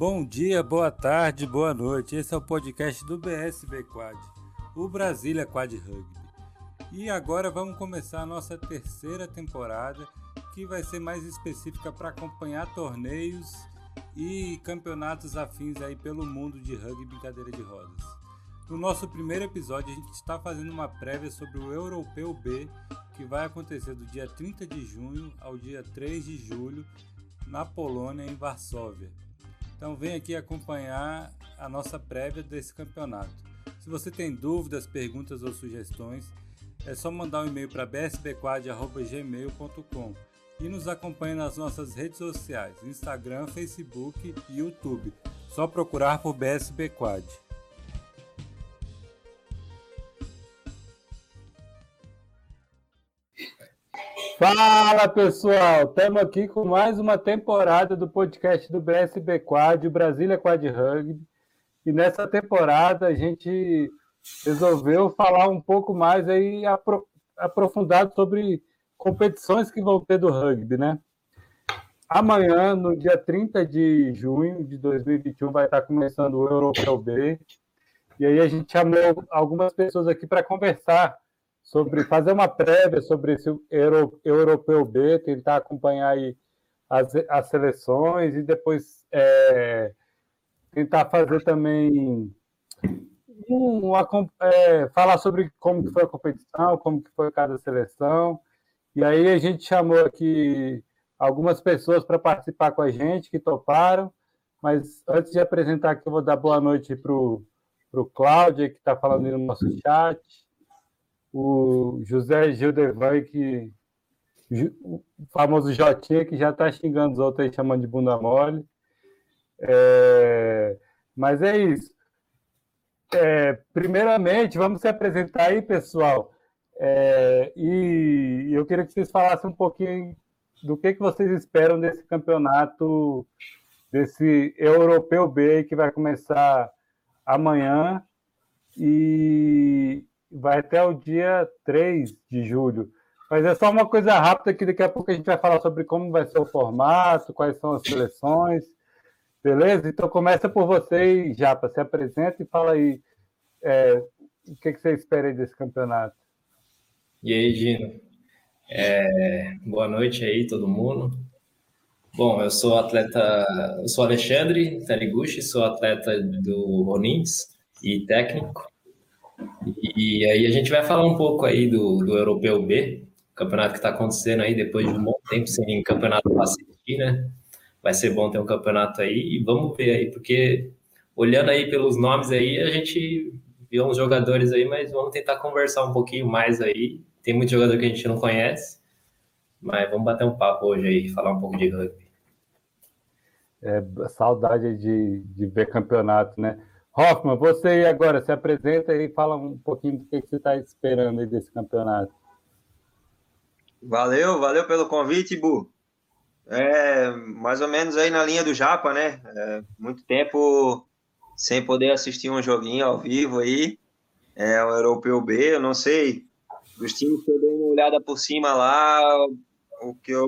Bom dia, boa tarde, boa noite. Esse é o podcast do BSB Quad, o Brasília Quad Rugby. E agora vamos começar a nossa terceira temporada, que vai ser mais específica para acompanhar torneios e campeonatos afins aí pelo mundo de rugby em cadeira de rodas. No nosso primeiro episódio, a gente está fazendo uma prévia sobre o Europeu B, que vai acontecer do dia 30 de junho ao dia 3 de julho na Polônia, em Varsóvia. Então vem aqui acompanhar a nossa prévia desse campeonato. Se você tem dúvidas, perguntas ou sugestões, é só mandar um e-mail para bsbquad.gmail.com e nos acompanhe nas nossas redes sociais, Instagram, Facebook e YouTube. Só procurar por BSBquad. Fala pessoal, estamos aqui com mais uma temporada do podcast do BSB Quad, Brasília Quad Rugby. E nessa temporada a gente resolveu falar um pouco mais aí aprofundado sobre competições que vão ter do rugby, né? Amanhã, no dia 30 de junho de 2021, vai estar começando o Europeu B. E aí a gente chamou algumas pessoas aqui para conversar sobre fazer uma prévia sobre esse Euro, Europeu B, tentar acompanhar aí as, as seleções e depois é, tentar fazer também um, é, falar sobre como que foi a competição, como que foi cada seleção. E aí a gente chamou aqui algumas pessoas para participar com a gente que toparam. Mas antes de apresentar aqui, eu vou dar boa noite para o Cláudio, que está falando no nosso chat o José Gildevan, que o famoso Jotinha, que já está xingando os outros aí, chamando de bunda mole. É, mas é isso. É, primeiramente, vamos se apresentar aí, pessoal. É, e eu queria que vocês falassem um pouquinho do que, que vocês esperam desse campeonato, desse Europeu B, que vai começar amanhã. E, vai até o dia 3 de julho. Mas é só uma coisa rápida que daqui a pouco a gente vai falar sobre como vai ser o formato, quais são as seleções. Beleza? Então começa por você Japa, se apresenta e fala aí é, o que, que você espera aí desse campeonato. E aí, Gino? É, boa noite aí, todo mundo. Bom, eu sou atleta, eu sou Alexandre Taniguchi, sou atleta do Ronins e técnico. E, aí a gente vai falar um pouco aí do, do Europeu B, campeonato que está acontecendo aí depois de um bom tempo sem campeonato para assistir, né? Vai ser bom ter um campeonato aí e vamos ver aí, porque olhando aí pelos nomes aí, a gente viu uns jogadores aí, mas vamos tentar conversar um pouquinho mais aí. Tem muito jogador que a gente não conhece, mas vamos bater um papo hoje aí, falar um pouco de rugby. É, saudade de, de ver campeonato, né? Hoffman, você agora se apresenta e fala um pouquinho do que você está esperando desse campeonato. Valeu, valeu pelo convite, Bu. É, mais ou menos aí na linha do Japa, né? É, muito tempo sem poder assistir um joguinho ao vivo aí. É o Europeu B, eu não sei. Dos times que eu dei uma olhada por cima lá, o que, eu,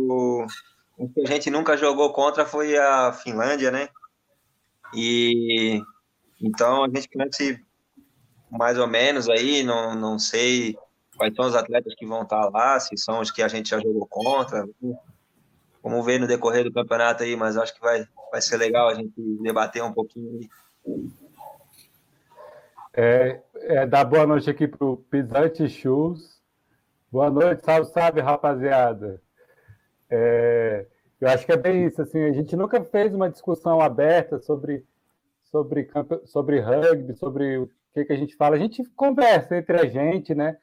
o que a gente nunca jogou contra foi a Finlândia, né? E então a gente conhece mais ou menos aí, não, não sei quais são os atletas que vão estar lá, se são os que a gente já jogou contra. Vamos ver no decorrer do campeonato aí, mas acho que vai, vai ser legal a gente debater um pouquinho aí. É, é, dar boa noite aqui para o Pisante Shoes. Boa noite, salve, salve, rapaziada. É, eu acho que é bem isso, assim, a gente nunca fez uma discussão aberta sobre sobre, sobre rugby, sobre o que, que a gente fala. A gente conversa entre a gente, né?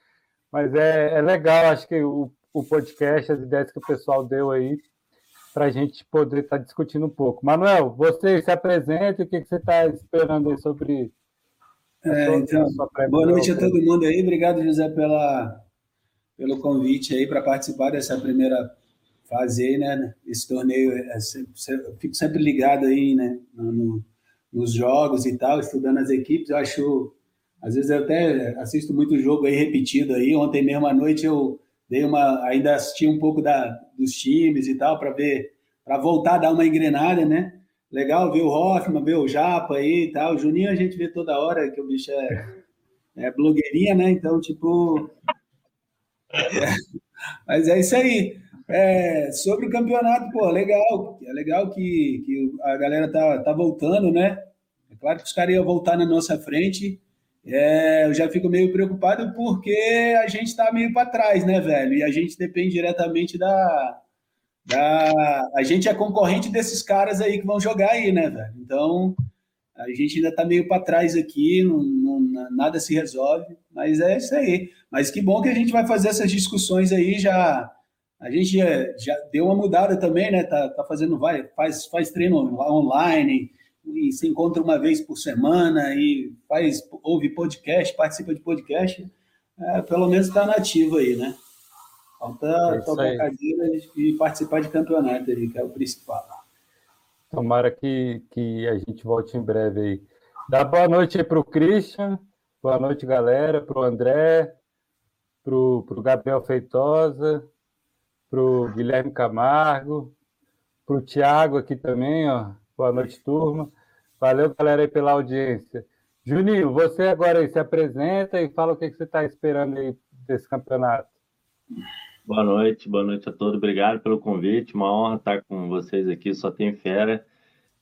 Mas é, é legal, acho que o, o podcast, as ideias que o pessoal deu aí, para a gente poder estar tá discutindo um pouco. Manuel, você se apresenta, o que, que você está esperando aí sobre. É, então, boa noite a todo mundo aí, obrigado, José, pela, pelo convite aí para participar dessa primeira fase aí, né? Esse torneio, é, eu fico sempre ligado aí, né? No, nos jogos e tal, estudando as equipes, eu acho. Às vezes eu até assisto muito jogo aí repetido aí. Ontem mesmo à noite eu dei uma. ainda assisti um pouco da, dos times e tal, para ver, para voltar a dar uma engrenada, né? legal ver o Hoffman, ver o Japa aí e tal. O Juninho a gente vê toda hora, que o bicho é, é blogueirinha, né? Então, tipo. É, mas é isso aí. É, sobre o campeonato, pô, legal. É legal que, que a galera tá, tá voltando, né? É claro que os caras iam voltar na nossa frente. É, eu já fico meio preocupado porque a gente está meio para trás, né, velho? E a gente depende diretamente da, da. A gente é concorrente desses caras aí que vão jogar aí, né, velho? Então, a gente ainda está meio para trás aqui, não, não, nada se resolve, mas é isso aí. Mas que bom que a gente vai fazer essas discussões aí já. A gente já, já deu uma mudada também, né? Tá, tá fazendo, vai, faz, faz treino online, e se encontra uma vez por semana e faz, ouve podcast, participa de podcast, é, pelo menos está nativo aí, né? Falta é tocar cadeira e participar de campeonato aí, que é o principal. Tomara que, que a gente volte em breve aí. Dá boa noite aí para o Christian, boa noite, galera, para o André, para o Gabriel Feitosa, para o Guilherme Camargo, para o Tiago aqui também, ó. Boa noite, turma. Valeu, galera, aí pela audiência. Juninho, você agora aí se apresenta e fala o que, que você está esperando aí desse campeonato. Boa noite, boa noite a todos. Obrigado pelo convite. Uma honra estar com vocês aqui, só tem fera.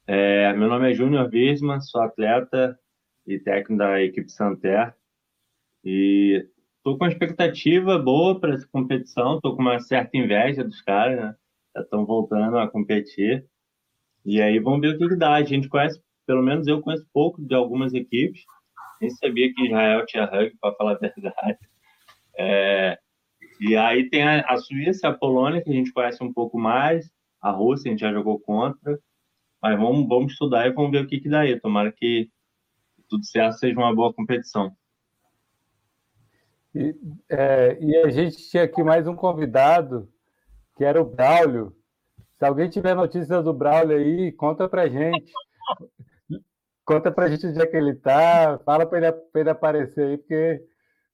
É, meu nome é Júnior Bisman, sou atleta e técnico da equipe Santer. E estou com uma expectativa boa para essa competição. Estou com uma certa inveja dos caras, né? Já estão voltando a competir. E aí vamos ver o que, dá. A gente conhece pelo menos eu conheço pouco de algumas equipes. Nem sabia que Israel tinha rugby, para falar a verdade. É, e aí tem a, a Suíça, a Polônia, que a gente conhece um pouco mais. A Rússia, a gente já jogou contra. Mas vamos, vamos estudar e vamos ver o que, que dá aí. Tomara que tudo certo seja uma boa competição. E, é, e a gente tinha aqui mais um convidado, que era o Braulio. Se alguém tiver notícias do Braulio aí, conta pra gente. Conta pra gente onde é que ele tá, fala pra ele, pra ele aparecer aí, porque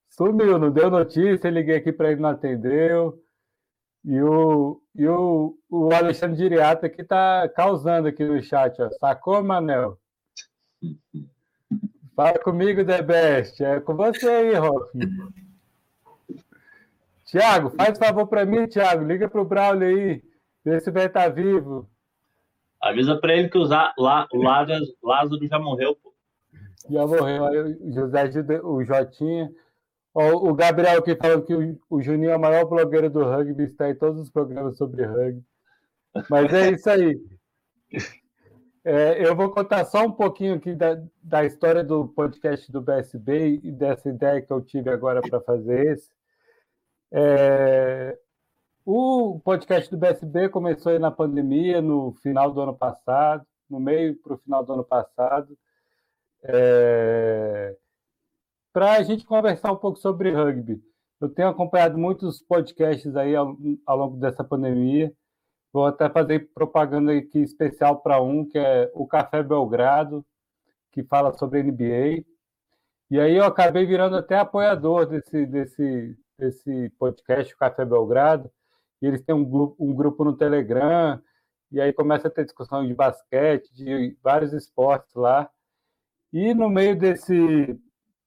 sumiu, não deu notícia, liguei aqui para ele, não atendeu. E o, e o, o Alexandre Diriata aqui tá causando aqui no chat, ó. Sacou, Manel? Fala comigo, The Best. É com você aí, Rock. Tiago, faz favor para mim, Tiago. Liga pro Braulio aí. Vê se vai estar tá vivo. Avisa para ele que o, Zá, lá, o Lázaro, Lázaro já morreu, pô. Já morreu. o José o Jotinha. Ó, o Gabriel aqui falando que o, o Juninho é o maior blogueiro do rugby, está em todos os programas sobre rugby. Mas é isso aí. É, eu vou contar só um pouquinho aqui da, da história do podcast do BSB e dessa ideia que eu tive agora para fazer esse. É, o podcast do BSB começou aí na pandemia, no final do ano passado, no meio para o final do ano passado, é... para a gente conversar um pouco sobre rugby. Eu tenho acompanhado muitos podcasts aí ao, ao longo dessa pandemia. Vou até fazer propaganda aqui especial para um, que é o Café Belgrado, que fala sobre NBA. E aí eu acabei virando até apoiador desse, desse, desse podcast, o Café Belgrado e eles têm um grupo, um grupo no Telegram, e aí começa a ter discussão de basquete, de vários esportes lá. E no meio desse,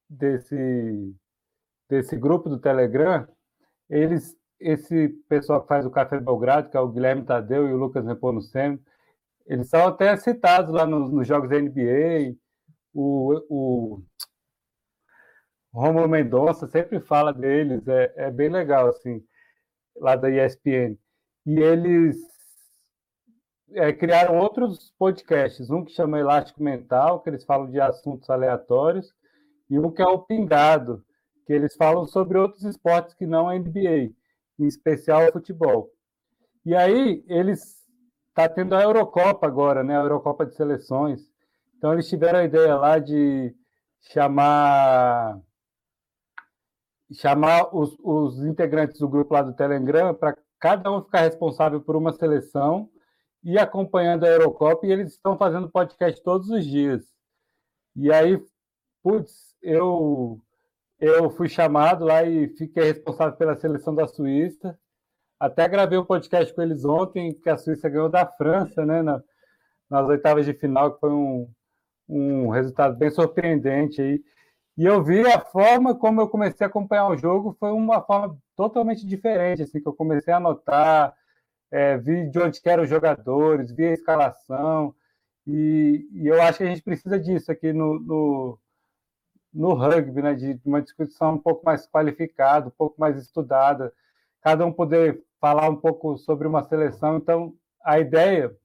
desse, desse grupo do Telegram, eles, esse pessoal que faz o Café Belgrado, que é o Guilherme Tadeu e o Lucas Nepomuceno, eles são até citados lá nos, nos jogos da NBA. O, o Romulo Mendonça sempre fala deles, é, é bem legal, assim lá da ESPN. E eles é, criaram outros podcasts, um que chama Elástico Mental, que eles falam de assuntos aleatórios, e um que é o Pingado, que eles falam sobre outros esportes que não a NBA, em especial o futebol. E aí eles tá tendo a Eurocopa agora, né? A Eurocopa de seleções. Então eles tiveram a ideia lá de chamar chamar os, os integrantes do grupo lá do Telegram para cada um ficar responsável por uma seleção e acompanhando a Eurocopa, e eles estão fazendo podcast todos os dias. E aí, putz, eu, eu fui chamado lá e fiquei responsável pela seleção da Suíça. Até gravei um podcast com eles ontem, que a Suíça ganhou da França, né, na, nas oitavas de final, que foi um, um resultado bem surpreendente aí. E eu vi a forma como eu comecei a acompanhar o jogo foi uma forma totalmente diferente, assim, que eu comecei a anotar, é, vi de onde eram os jogadores, vi a escalação, e, e, eu acho que a gente precisa disso aqui no, no, no rugby, né, de uma discussão um pouco mais qualificada, um pouco mais estudada, cada um poder falar um pouco sobre uma seleção. Então, a ideia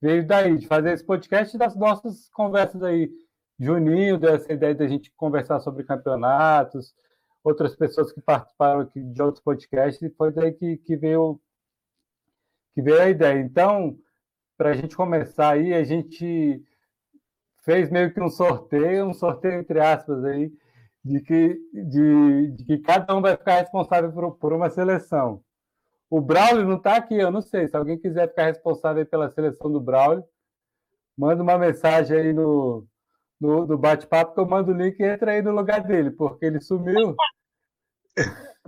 veio daí, de fazer esse podcast das nossas conversas aí. Juninho deu essa ideia da gente conversar sobre campeonatos, outras pessoas que participaram aqui de outros podcasts, e foi daí que, que veio que veio a ideia. Então, para a gente começar aí, a gente fez meio que um sorteio, um sorteio entre aspas aí, de que, de, de que cada um vai ficar responsável por, por uma seleção. O Braulio não está aqui, eu não sei. Se alguém quiser ficar responsável pela seleção do Braulio, manda uma mensagem aí no, no, no bate-papo que eu mando o link e entra aí no lugar dele, porque ele sumiu.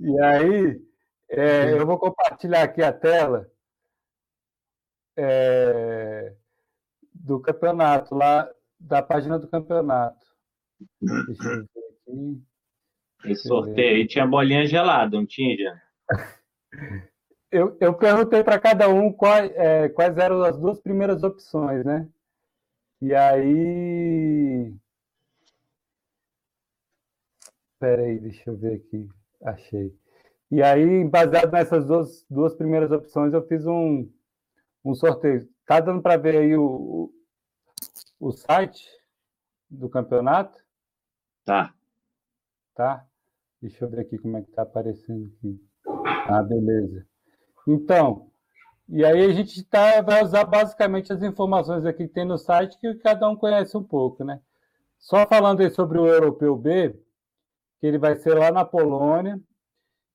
e aí, é, eu vou compartilhar aqui a tela é, do campeonato, lá da página do campeonato. Deixa eu ver aqui. Esse sorteio aí tinha bolinha gelada, não tinha, já? Eu, eu perguntei para cada um quais, é, quais eram as duas primeiras opções, né? E aí. Espera aí, deixa eu ver aqui. Achei. E aí, baseado nessas duas, duas primeiras opções, eu fiz um, um sorteio. Tá dando para ver aí o, o site do campeonato? Tá. Tá? Deixa eu ver aqui como é que tá aparecendo aqui. Ah, beleza. Então, e aí a gente tá, vai usar basicamente as informações aqui que tem no site que cada um conhece um pouco, né? Só falando aí sobre o Europeu B, que ele vai ser lá na Polônia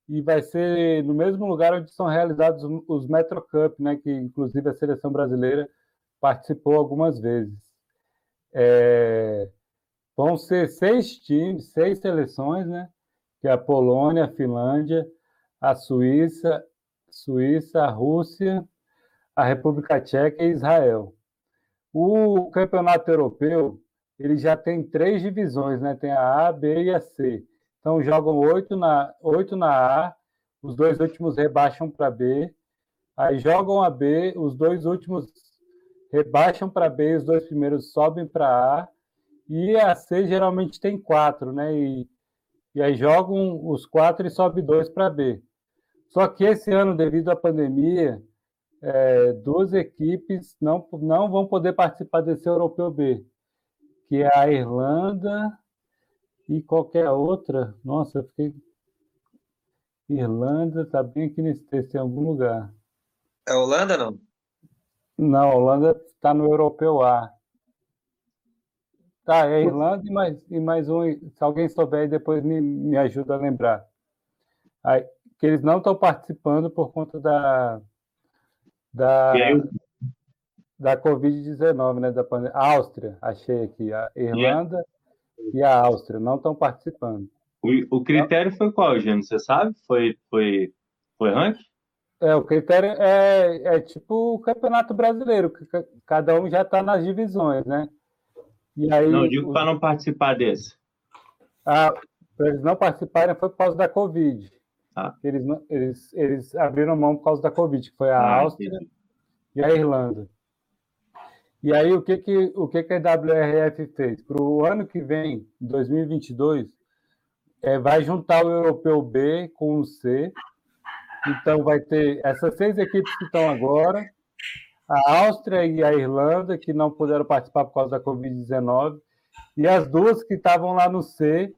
e vai ser no mesmo lugar onde são realizados os Metro Cup, né? Que inclusive a seleção brasileira participou algumas vezes. É... Vão ser seis times, seis seleções, né? Que é a Polônia, a Finlândia, a Suíça, Suíça, Rússia, a República Tcheca e Israel. O campeonato europeu ele já tem três divisões, né? Tem a A, B e a C. Então jogam oito na, oito na A, os dois últimos rebaixam para B, aí jogam a B, os dois últimos rebaixam para B, os dois primeiros sobem para A, e a C geralmente tem quatro, né? E, e aí jogam os quatro e sobe dois para B. Só que esse ano, devido à pandemia, é, duas equipes não, não vão poder participar desse Europeu B, que é a Irlanda e qualquer outra. Nossa, eu fiquei. Irlanda está bem aqui nesse texto em algum lugar. É Holanda, não? Não, a Holanda está no Europeu A. Tá, é Irlanda e mais, e mais um. Se alguém souber depois me, me ajuda a lembrar. Aí, que eles não estão participando por conta da. Da, da Covid-19, né? Da pandemia. Áustria, achei aqui. A Irlanda e a Áustria não estão participando. O, o critério foi qual, Gênio? Você sabe? Foi, foi, foi ranking? É, o critério é, é tipo o Campeonato Brasileiro, que cada um já está nas divisões, né? E aí, não, digo para não participar desse. Ah, para eles não participarem foi por causa da Covid. Ah. Eles, eles, eles abriram mão por causa da Covid, que foi a ah, Áustria entendi. e a Irlanda. E aí, o que, que, o que, que a WRF fez? Para o ano que vem, 2022, é, vai juntar o Europeu B com o C. Então, vai ter essas seis equipes que estão agora, a Áustria e a Irlanda, que não puderam participar por causa da Covid-19, e as duas que estavam lá no C,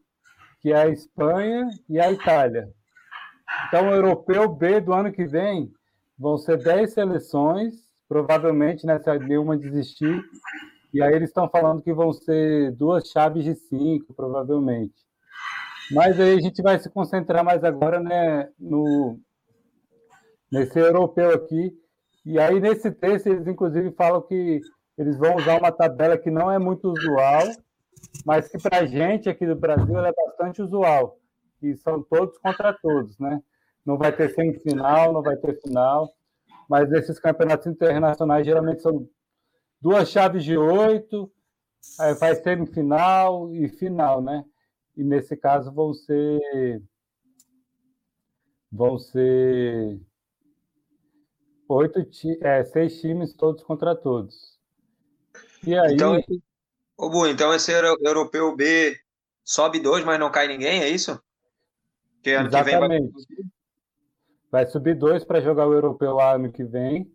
que é a Espanha e a Itália. Então, o Europeu B do ano que vem vão ser 10 seleções provavelmente, né, se nenhuma desistir, e aí eles estão falando que vão ser duas chaves de cinco, provavelmente. Mas aí a gente vai se concentrar mais agora né, no, nesse europeu aqui. E aí, nesse texto, eles inclusive falam que eles vão usar uma tabela que não é muito usual, mas que para a gente aqui do Brasil é bastante usual. E são todos contra todos, né? Não vai ter semifinal, não vai ter final. mas esses campeonatos internacionais geralmente são duas chaves de oito, aí faz semifinal e final, né? E nesse caso vão ser vão ser oito, é, seis times todos contra todos. E aí? Então, ô Bu, então esse europeu B sobe dois, mas não cai ninguém, é isso? Que ano Exatamente. que vem vai... vai subir dois para jogar o europeu A ano que vem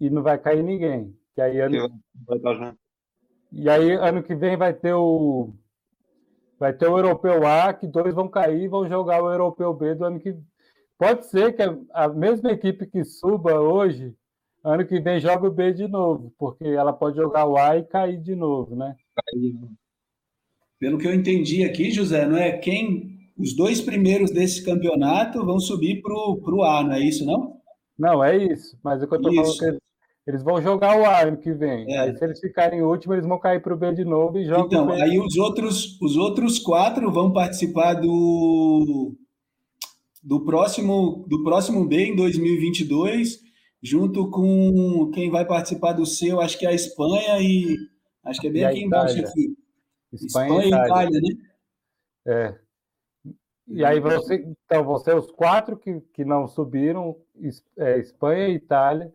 e não vai cair ninguém. Que aí ano... E aí ano que vem vai ter o vai ter o europeu A que dois vão cair e vão jogar o europeu B do ano que pode ser que a mesma equipe que suba hoje ano que vem joga o B de novo, porque ela pode jogar o A e cair de novo, né? Pelo que eu entendi aqui, José, não é quem os dois primeiros desse campeonato vão subir para o A, não é isso, não? Não, é isso. Mas o que eu estou falando é que eles, eles, vão jogar o A ano que vem. É. Se eles ficarem em último, eles vão cair para o B de novo e jogam Então, aí os outros, os outros quatro vão participar do, do, próximo, do próximo B em 2022 junto com quem vai participar do seu, acho que é a Espanha e acho que é bem aqui embaixo aqui. Espanha, Espanha e Itália. Itália, né? É. E aí você, então, você os quatro que, que não subiram, é, Espanha e Itália,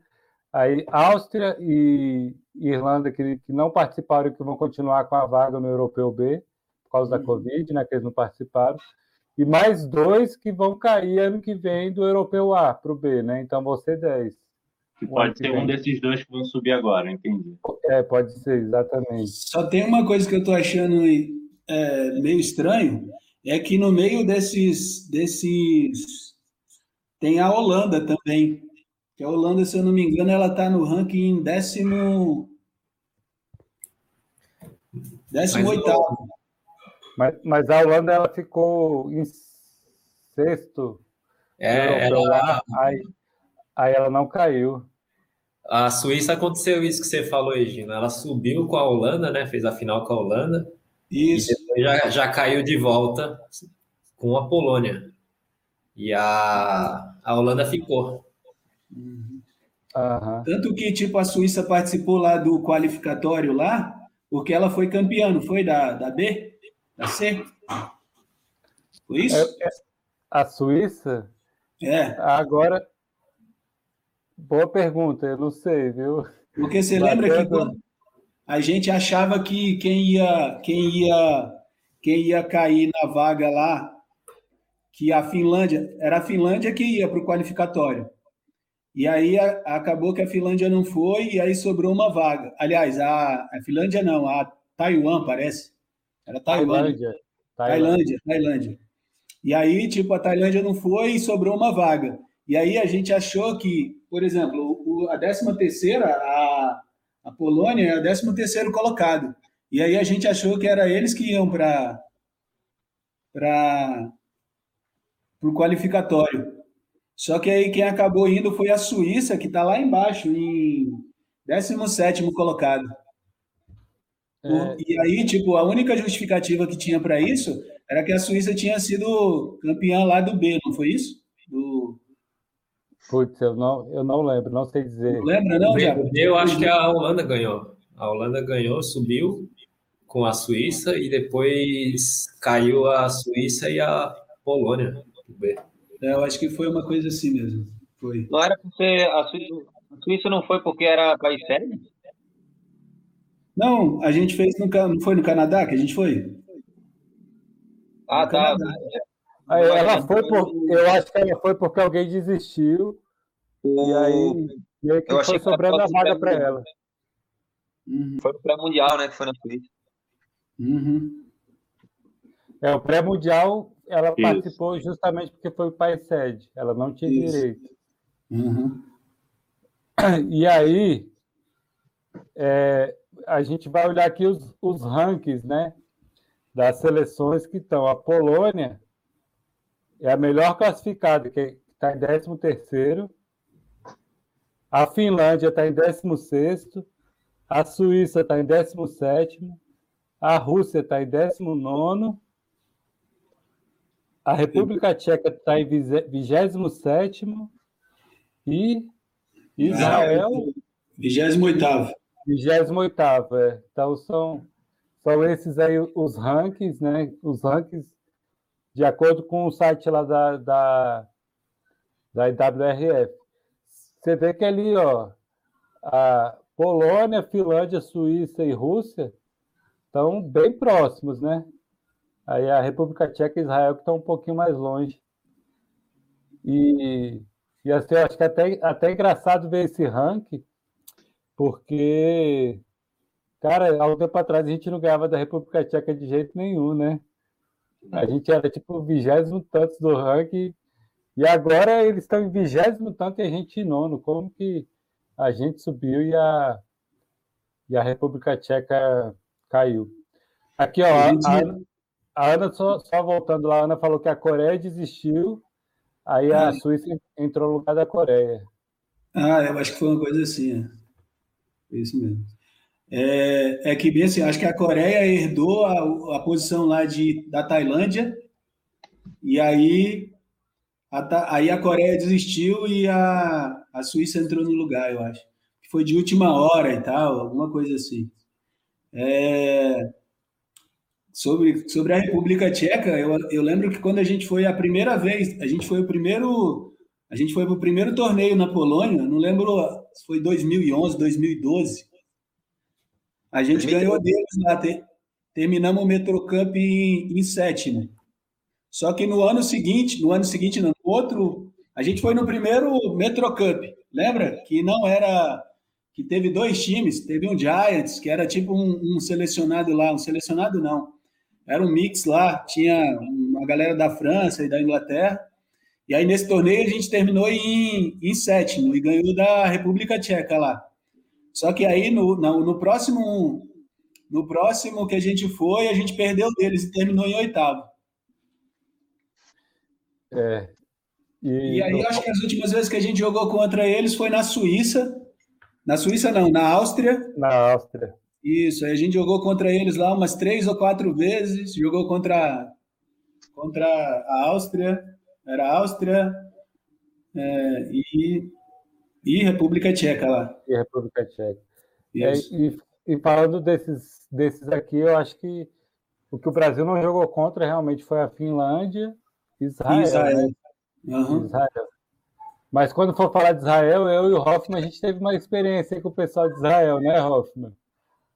aí Áustria e Irlanda que, que não participaram e que vão continuar com a vaga no Europeu B por causa da uhum. Covid, né, que eles não participaram, e mais dois que vão cair ano que vem do Europeu A para o B, né? Então você 10. Que pode ser um desses dois que vão subir agora, entendi. É, pode ser, exatamente. Só tem uma coisa que eu estou achando é, meio estranho, é que no meio desses, desses tem a Holanda também. Que a Holanda, se eu não me engano, ela está no ranking décimo. Décimo mas, oitavo. Mas, mas a Holanda ela ficou em sexto. É, ela... aí, Aí ela não caiu. A Suíça aconteceu isso que você falou, Egino. Ela subiu com a Holanda, né? Fez a final com a Holanda. Isso. E já, já caiu de volta com a Polônia. E a, a Holanda ficou. Uhum. Tanto que, tipo, a Suíça participou lá do qualificatório lá, porque ela foi campeã, não foi? Da, da B? Da C? Foi isso? É, é, a Suíça? É. Agora, Boa pergunta, eu não sei, viu? Porque você lembra que a gente achava que quem ia, quem ia, quem ia cair na vaga lá, que a Finlândia, era a Finlândia que ia para o qualificatório. E aí a, acabou que a Finlândia não foi e aí sobrou uma vaga. Aliás, a, a Finlândia não, a Taiwan parece. Era Taiwan. Tailândia. Tailândia, Tailândia. E aí, tipo, a Tailândia não foi e sobrou uma vaga. E aí a gente achou que, por exemplo, o, a 13 terceira, a, a Polônia é a 13 terceiro colocado. E aí a gente achou que era eles que iam para para o qualificatório. Só que aí quem acabou indo foi a Suíça, que está lá embaixo, em 17 colocado. É... E aí, tipo, a única justificativa que tinha para isso era que a Suíça tinha sido campeã lá do B, não foi isso? Do, Putz, eu não, eu não lembro, não sei dizer. Não lembra, não, já? Eu acho que a Holanda ganhou. A Holanda ganhou, subiu com a Suíça e depois caiu a Suíça e a Polônia. É, eu acho que foi uma coisa assim mesmo. Foi. Não era porque a Suíça, a Suíça não foi porque era país sério? Não, a gente fez no não foi no Canadá que a gente foi? Ah, no tá. Canadá. Ela foi por, eu acho que ela foi porque alguém desistiu. O... E aí meio que eu foi sobrando a vaga para ela. Uhum. Foi o pré-mundial, né? Que foi na Suíça. Uhum. É, o pré-mundial ela Isso. participou justamente porque foi o pai sede. Ela não tinha Isso. direito. Uhum. E aí é, a gente vai olhar aqui os, os rankings, né? Das seleções que estão. A Polônia é a melhor classificada, que está em 13 terceiro. A Finlândia está em 16 a Suíça está em 17 a Rússia está em 19 a República Tcheca está em 27 e Israel. 28. 28, é. Então são, são esses aí os rankings, né? Os rankings de acordo com o site lá da, da, da IWRF. Você vê que ali, ó, a Polônia, Finlândia, Suíça e Rússia estão bem próximos, né? Aí a República Tcheca e Israel que estão um pouquinho mais longe. E, e assim, eu acho que é até, até engraçado ver esse ranking, porque, cara, há um tempo atrás a gente não ganhava da República Tcheca de jeito nenhum, né? A gente era tipo vigésimo tanto do ranking, e agora eles estão em vigésimo tanto e a gente em nono. Como que a gente subiu e a, e a República Tcheca caiu? Aqui, ó, a, Ana, a Ana só, só, voltando lá, a Ana falou que a Coreia desistiu, aí a ah, Suíça entrou no lugar da Coreia. Ah, eu acho que foi uma coisa assim. É. Isso mesmo. É, é que bem assim, acho que a Coreia herdou a, a posição lá de, da Tailândia, e aí a, aí a Coreia desistiu e a, a Suíça entrou no lugar, eu acho. Foi de última hora e tal, alguma coisa assim. É, sobre, sobre a República Tcheca, eu, eu lembro que quando a gente foi a primeira vez, a gente foi o primeiro, a gente foi para o primeiro torneio na Polônia, não lembro foi 2011, 2012. A gente ganhou deles lá, te, terminamos o Metrocamp em, em sétimo. Só que no ano seguinte, no ano seguinte, no outro, a gente foi no primeiro Metrocamp, lembra? Que não era que teve dois times, teve um Giants, que era tipo um, um, selecionado lá, um selecionado não, era um mix lá, tinha uma galera da França e da Inglaterra. E aí nesse torneio a gente terminou em, em sétimo e ganhou da República Tcheca lá. Só que aí no, no, no, próximo no próximo que a gente foi, a gente perdeu deles e terminou em oitavo. É. E, e aí acho que as últimas vezes que a gente jogou contra eles foi na Suíça. Na Suíça não, na Áustria. Na Áustria. Isso, aí a gente jogou contra eles lá umas três ou quatro vezes, jogou contra, contra a Áustria, era a Áustria é, e, e República Tcheca lá. E República Tcheca. É, e, e, falando desses, desses aqui, eu acho que o que o Brasil não jogou contra realmente foi a Finlândia Israel. Israel. Né? Uhum. Israel. Mas quando for falar de Israel, eu e o Hoffman, a gente teve uma experiência com o pessoal de Israel, né, Hoffman?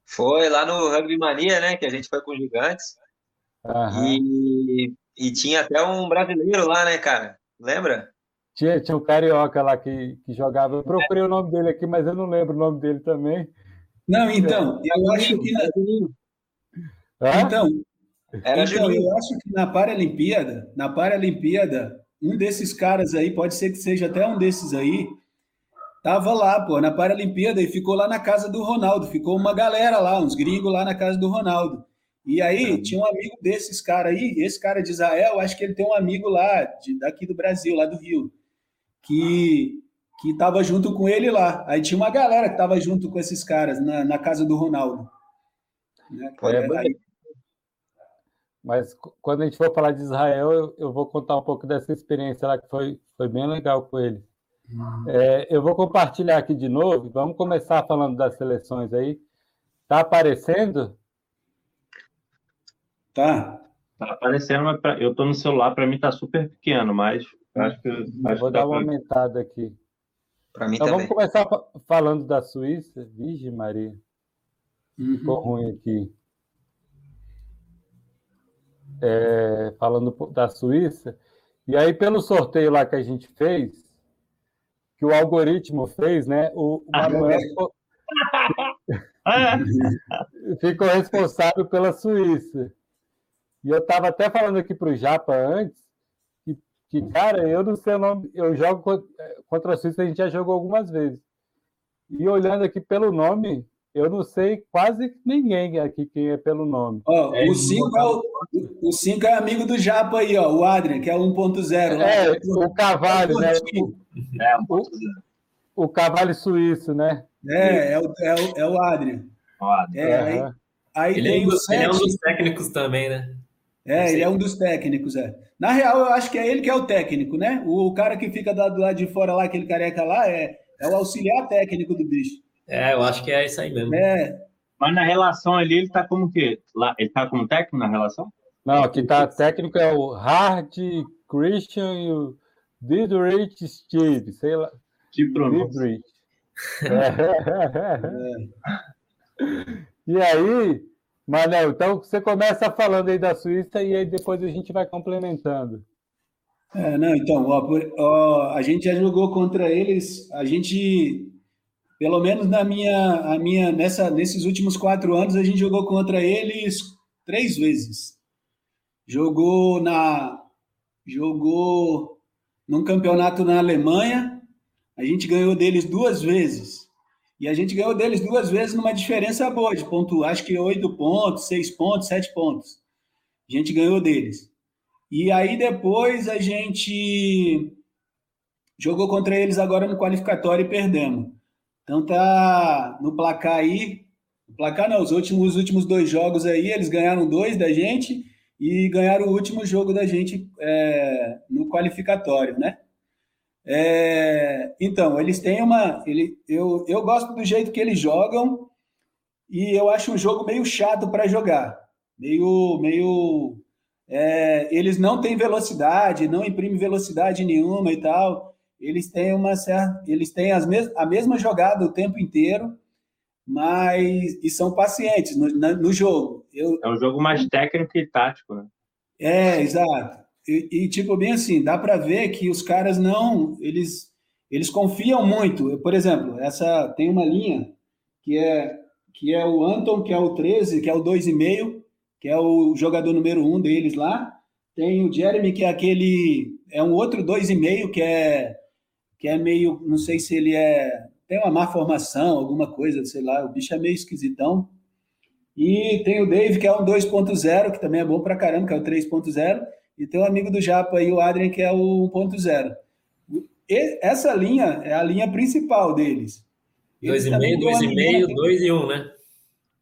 Foi lá no Rugby Mania, né? Que a gente foi com os gigantes. Uhum. E, e tinha até um brasileiro lá, né, cara? Lembra? Tinha, tinha um carioca lá que, que jogava. Eu procurei é. o nome dele aqui, mas eu não lembro o nome dele também. Não, então, é. eu acho que. Na... Então, Era então eu acho que na Paralimpíada, na Paralimpíada, um desses caras aí, pode ser que seja até um desses aí, Tava lá, pô, na Paralimpíada e ficou lá na casa do Ronaldo. Ficou uma galera lá, uns gringos lá na casa do Ronaldo. E aí tinha um amigo desses caras aí, esse cara de Israel, acho que ele tem um amigo lá, de, daqui do Brasil, lá do Rio, que que tava junto com ele lá. Aí tinha uma galera que tava junto com esses caras na, na casa do Ronaldo. Né? É, aí... Mas quando a gente for falar de Israel, eu, eu, vou contar um pouco dessa experiência lá que foi, foi bem legal com ele. É, eu vou compartilhar aqui de novo. Vamos começar falando das seleções aí. Tá aparecendo? Tá. Tá aparecendo, mas pra, eu tô no celular, para mim tá super pequeno, mas acho que. Acho vou dar uma aumentada aqui. Para mim então também. vamos começar falando da Suíça. Virgem Maria. Uhum. Ficou ruim aqui. É, falando da Suíça. E aí, pelo sorteio lá que a gente fez, que o algoritmo fez, né? O, Manuel ficou responsável pela Suíça. E eu estava até falando aqui para o Japa antes, que, cara, eu não sei o nome, eu jogo contra a Suíça, a gente já jogou algumas vezes. E olhando aqui pelo nome, eu não sei quase ninguém aqui quem é pelo nome. Oh, é, o 5 é, o, o cinco é amigo do Japa aí, ó, o Adrian, que é 1.0. É, o Cavalho, né? É, o, o Cavalho Suíço, né? É, é o, é o, é o Adrian. O Adrian. É, aí, aí ele, é um, ele é um dos técnicos também, né? É, ele é um dos técnicos, é. Na real, eu acho que é ele que é o técnico, né? O cara que fica do lado de fora lá, aquele careca lá, é, é o auxiliar técnico do bicho. É, eu acho que é isso aí mesmo. É. Mas na relação ali, ele tá como quê? Lá, ele tá como técnico na relação? Não, aqui tá técnico é o Hard Christian e o Didrich Steve, sei lá. Que pronúncia. É. E aí, Manel, então você começa falando aí da Suíça e aí depois a gente vai complementando. É, não, então, ó, ó, a gente já jogou contra eles, a gente, pelo menos na minha, a minha nessa, nesses últimos quatro anos, a gente jogou contra eles três vezes. Jogou na, jogou num campeonato na Alemanha, a gente ganhou deles duas vezes. E a gente ganhou deles duas vezes numa diferença boa de ponto, acho que oito pontos, seis pontos, sete pontos. A gente ganhou deles. E aí depois a gente jogou contra eles agora no qualificatório e perdemos. Então tá no placar aí, no placar não, os últimos, os últimos dois jogos aí, eles ganharam dois da gente e ganharam o último jogo da gente é, no qualificatório, né? É, então, eles têm uma. Ele, eu, eu gosto do jeito que eles jogam e eu acho um jogo meio chato para jogar. Meio, meio é, eles não têm velocidade, não imprimem velocidade nenhuma e tal. Eles têm uma certa, eles têm as mes a mesma jogada o tempo inteiro, mas e são pacientes no, na, no jogo. Eu, é um jogo mais técnico e tático, né? É, exato. E, e tipo bem assim, dá para ver que os caras não, eles eles confiam muito. Por exemplo, essa tem uma linha que é que é o Anton, que é o 13, que é o 2,5, que é o jogador número um deles lá. Tem o Jeremy, que é aquele. É um outro dois e meio, que é, que é meio. Não sei se ele é. Tem uma má formação, alguma coisa, sei lá. O bicho é meio esquisitão. E tem o Dave, que é um 2.0, que também é bom pra caramba, que é o 3.0. E tem um amigo do Japa aí, o Adrian, que é o 1.0. Essa linha é a linha principal deles. 2,5, 2,5, 2 e 1, né?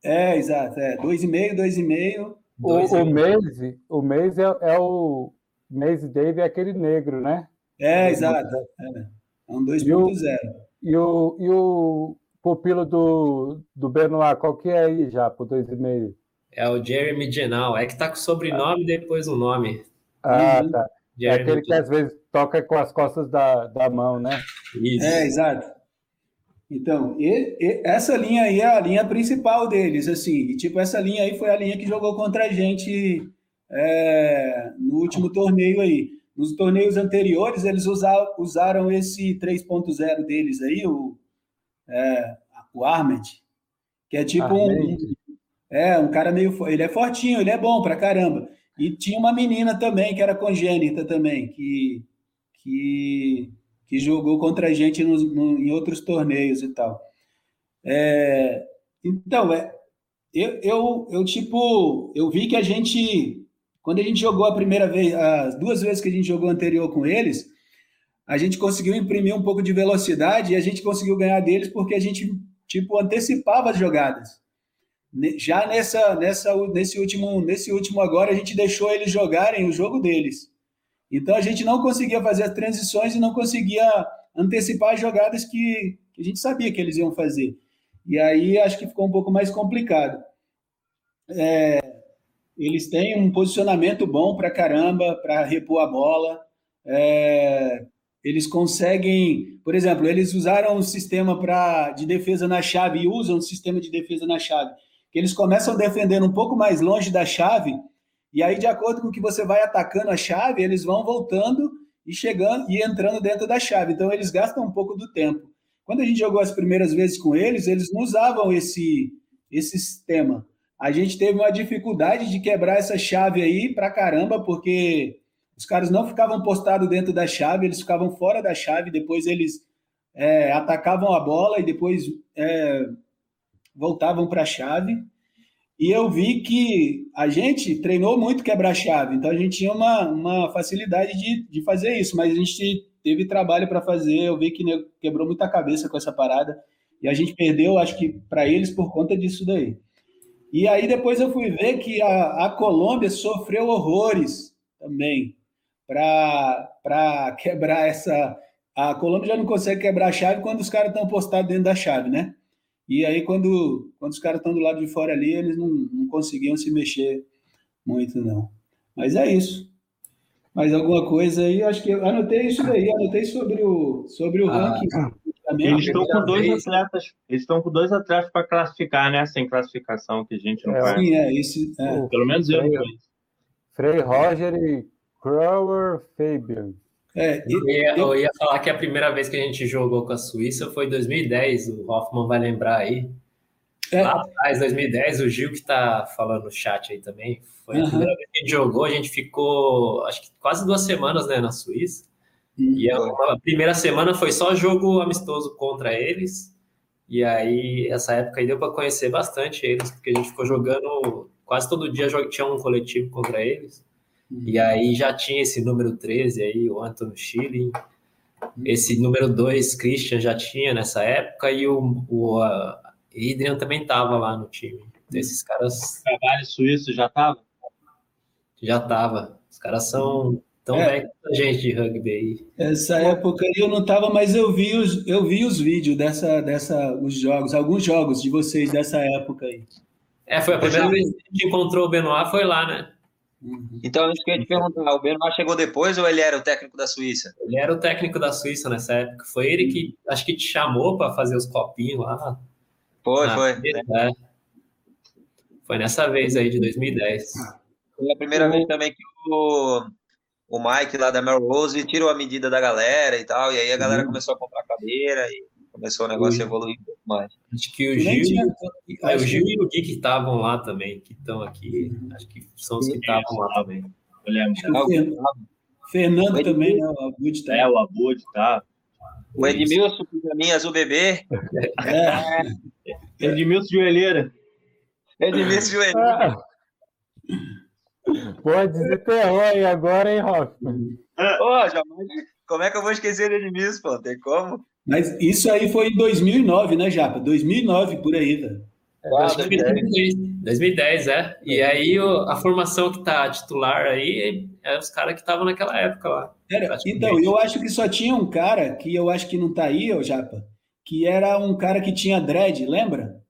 É, exato. É. Dois e meio, dois e meio. O, o Maze, o Maze é, é o Maze Dave é aquele negro, né? É, exato. É, é um 2.0. E o, e o pupilo do, do Benoit, qual que é aí já, por 2,5? É o Jeremy Genal. É que tá com sobrenome e depois o nome. Ah, uhum. tá. É aquele que às vezes toca com as costas da, da mão, né? Isso. É, exato. Então, e, e, essa linha aí é a linha principal deles, assim. E, tipo, essa linha aí foi a linha que jogou contra a gente é, no último torneio aí. Nos torneios anteriores, eles usaram, usaram esse 3.0 deles aí, o, é, o Armed, que é tipo um, é, um cara meio... Ele é fortinho, ele é bom pra caramba. E tinha uma menina também, que era congênita também, que... que que jogou contra a gente no, no, em outros torneios e tal. É, então, é, eu, eu, eu, tipo, eu vi que a gente, quando a gente jogou a primeira vez, as duas vezes que a gente jogou anterior com eles, a gente conseguiu imprimir um pouco de velocidade e a gente conseguiu ganhar deles porque a gente, tipo, antecipava as jogadas. Já nessa, nessa, nesse último, nesse último agora, a gente deixou eles jogarem o jogo deles. Então a gente não conseguia fazer as transições e não conseguia antecipar as jogadas que, a gente sabia que eles iam fazer. E aí acho que ficou um pouco mais complicado. É, eles têm um posicionamento bom para caramba, para repor a bola. É, eles conseguem, por exemplo, eles usaram um sistema pra, de defesa na chave e usam um sistema de defesa na chave, que eles começam defendendo um pouco mais longe da chave e aí, de acordo com que você vai atacando a chave, eles vão voltando e chegando e entrando dentro da chave. Então, eles gastam um pouco do tempo. Quando a gente jogou as primeiras vezes com eles, eles não usavam esse, esse sistema. A gente teve uma dificuldade de quebrar essa chave aí pra caramba, porque os caras não ficavam postados dentro da chave, eles ficavam fora da chave, depois eles é, atacavam a bola e depois é, voltavam para a chave. E eu vi que a gente treinou muito quebra-chave, então a gente tinha uma, uma facilidade de, de fazer isso, mas a gente teve trabalho para fazer. Eu vi que quebrou muita cabeça com essa parada e a gente perdeu, acho que para eles, por conta disso daí. E aí depois eu fui ver que a, a Colômbia sofreu horrores também para quebrar essa, a Colômbia já não consegue quebrar a chave quando os caras estão postados dentro da chave, né? E aí, quando, quando os caras estão do lado de fora ali, eles não, não conseguiam se mexer muito, não. Mas é isso. Mais alguma coisa aí? Acho que eu anotei isso daí, anotei sobre o, sobre o ah, ranking. Eles estão com dois atletas, eles estão com dois atletas para classificar, né? Sem classificação que a gente não é, faz. Sim, é, esse, é. Pelo menos eu. Frei Roger e Crower Fabian. É, eu, ia, eu, ia, falar que a primeira vez que a gente jogou com a Suíça foi em 2010, o Hoffman vai lembrar aí. É. Lá atrás, 2010, o Gil que está falando no chat aí também, foi uhum. a primeira vez que a gente jogou, a gente ficou, acho que quase duas semanas, né, na Suíça. Uhum. E a, a, primeira semana foi só jogo amistoso contra eles. E aí, essa época aí deu para conhecer bastante eles, porque a gente ficou jogando quase todo dia, tinha um coletivo contra eles. E aí já tinha esse número 13 aí, o Antônio Schilling. Esse número 2, Christian, já tinha nessa época, e o, o Adrian também estava lá no time. Esses caras. Trabalho suíço já estava? Já estava. Os caras são tão é. velhos a gente de rugby aí. Essa época eu não estava, mas eu vi os, eu vi os vídeos dessa, dessa, os jogos, alguns jogos de vocês dessa época aí. É, foi a primeira vez que a gente encontrou o Benoit, foi lá, né? Uhum. Então, isso que eu ia te perguntar, o Benoit chegou depois ou ele era o técnico da Suíça? Ele era o técnico da Suíça nessa época. Foi ele que, acho que te chamou para fazer os copinhos lá. Foi, foi. É. Foi nessa vez aí, de 2010. Foi a primeira vez também que o, o Mike lá da Melrose tirou a medida da galera e tal, e aí a galera uhum. começou a comprar cadeira e começou o negócio a evoluir um pouco mais. Acho que o Gil, é, o Gil e o Gui que estavam lá também, que estão aqui, acho que são os que estavam lá também. Eu lembro. Fernando, Fernando também, né? O Abud tá. É, o Abud tá. O Edmilson, Pijaminha Azul Bebê. É. Edmilson Joelheira. Edmilson Joelheira. Pode desenterrou aí agora, hein, Hoffman? Ô, jamais. Como é que eu vou esquecer o Edmilson, pô? Tem como? Mas isso aí foi em 2009, né, Japa? 2009, por aí, velho. É, 2010. 2010, é. E aí a formação que tá titular aí é os caras que estavam naquela época lá. Era, então, eu acho que só tinha um cara que eu acho que não tá aí, ô Japa, que era um cara que tinha dread, lembra?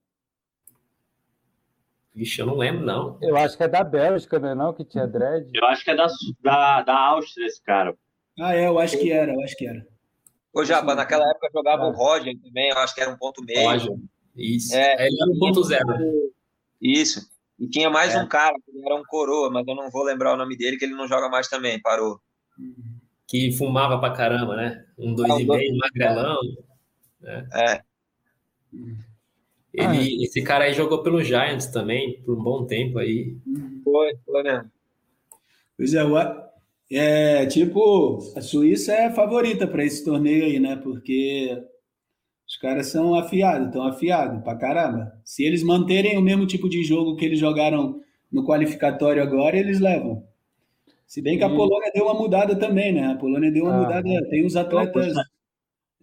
Vixe, eu não lembro, não. Eu acho que é da Bélgica, né, não? Que tinha dread. Eu acho que é da, da, da Áustria esse cara. Ah, é, eu acho que era, eu acho que era. Ô, Japa, naquela época jogava o Roger também, eu acho que era um ponto meio. Roger, isso. É, ele era um ponto zero. Isso. E tinha mais é. um cara, que era um coroa, mas eu não vou lembrar o nome dele, que ele não joga mais também, parou. Que fumava pra caramba, né? Um dois e meio, magrelão. Né? É. Ele, ah, esse cara aí jogou pelo Giants também, por um bom tempo aí. Foi, foi mesmo. Pois é, é, tipo, a Suíça é a favorita para esse torneio aí, né? Porque os caras são afiados, estão afiados pra caramba. Se eles manterem o mesmo tipo de jogo que eles jogaram no qualificatório agora, eles levam. Se bem que a Polônia deu uma mudada também, né? A Polônia deu uma ah, mudada, tem uns atletas.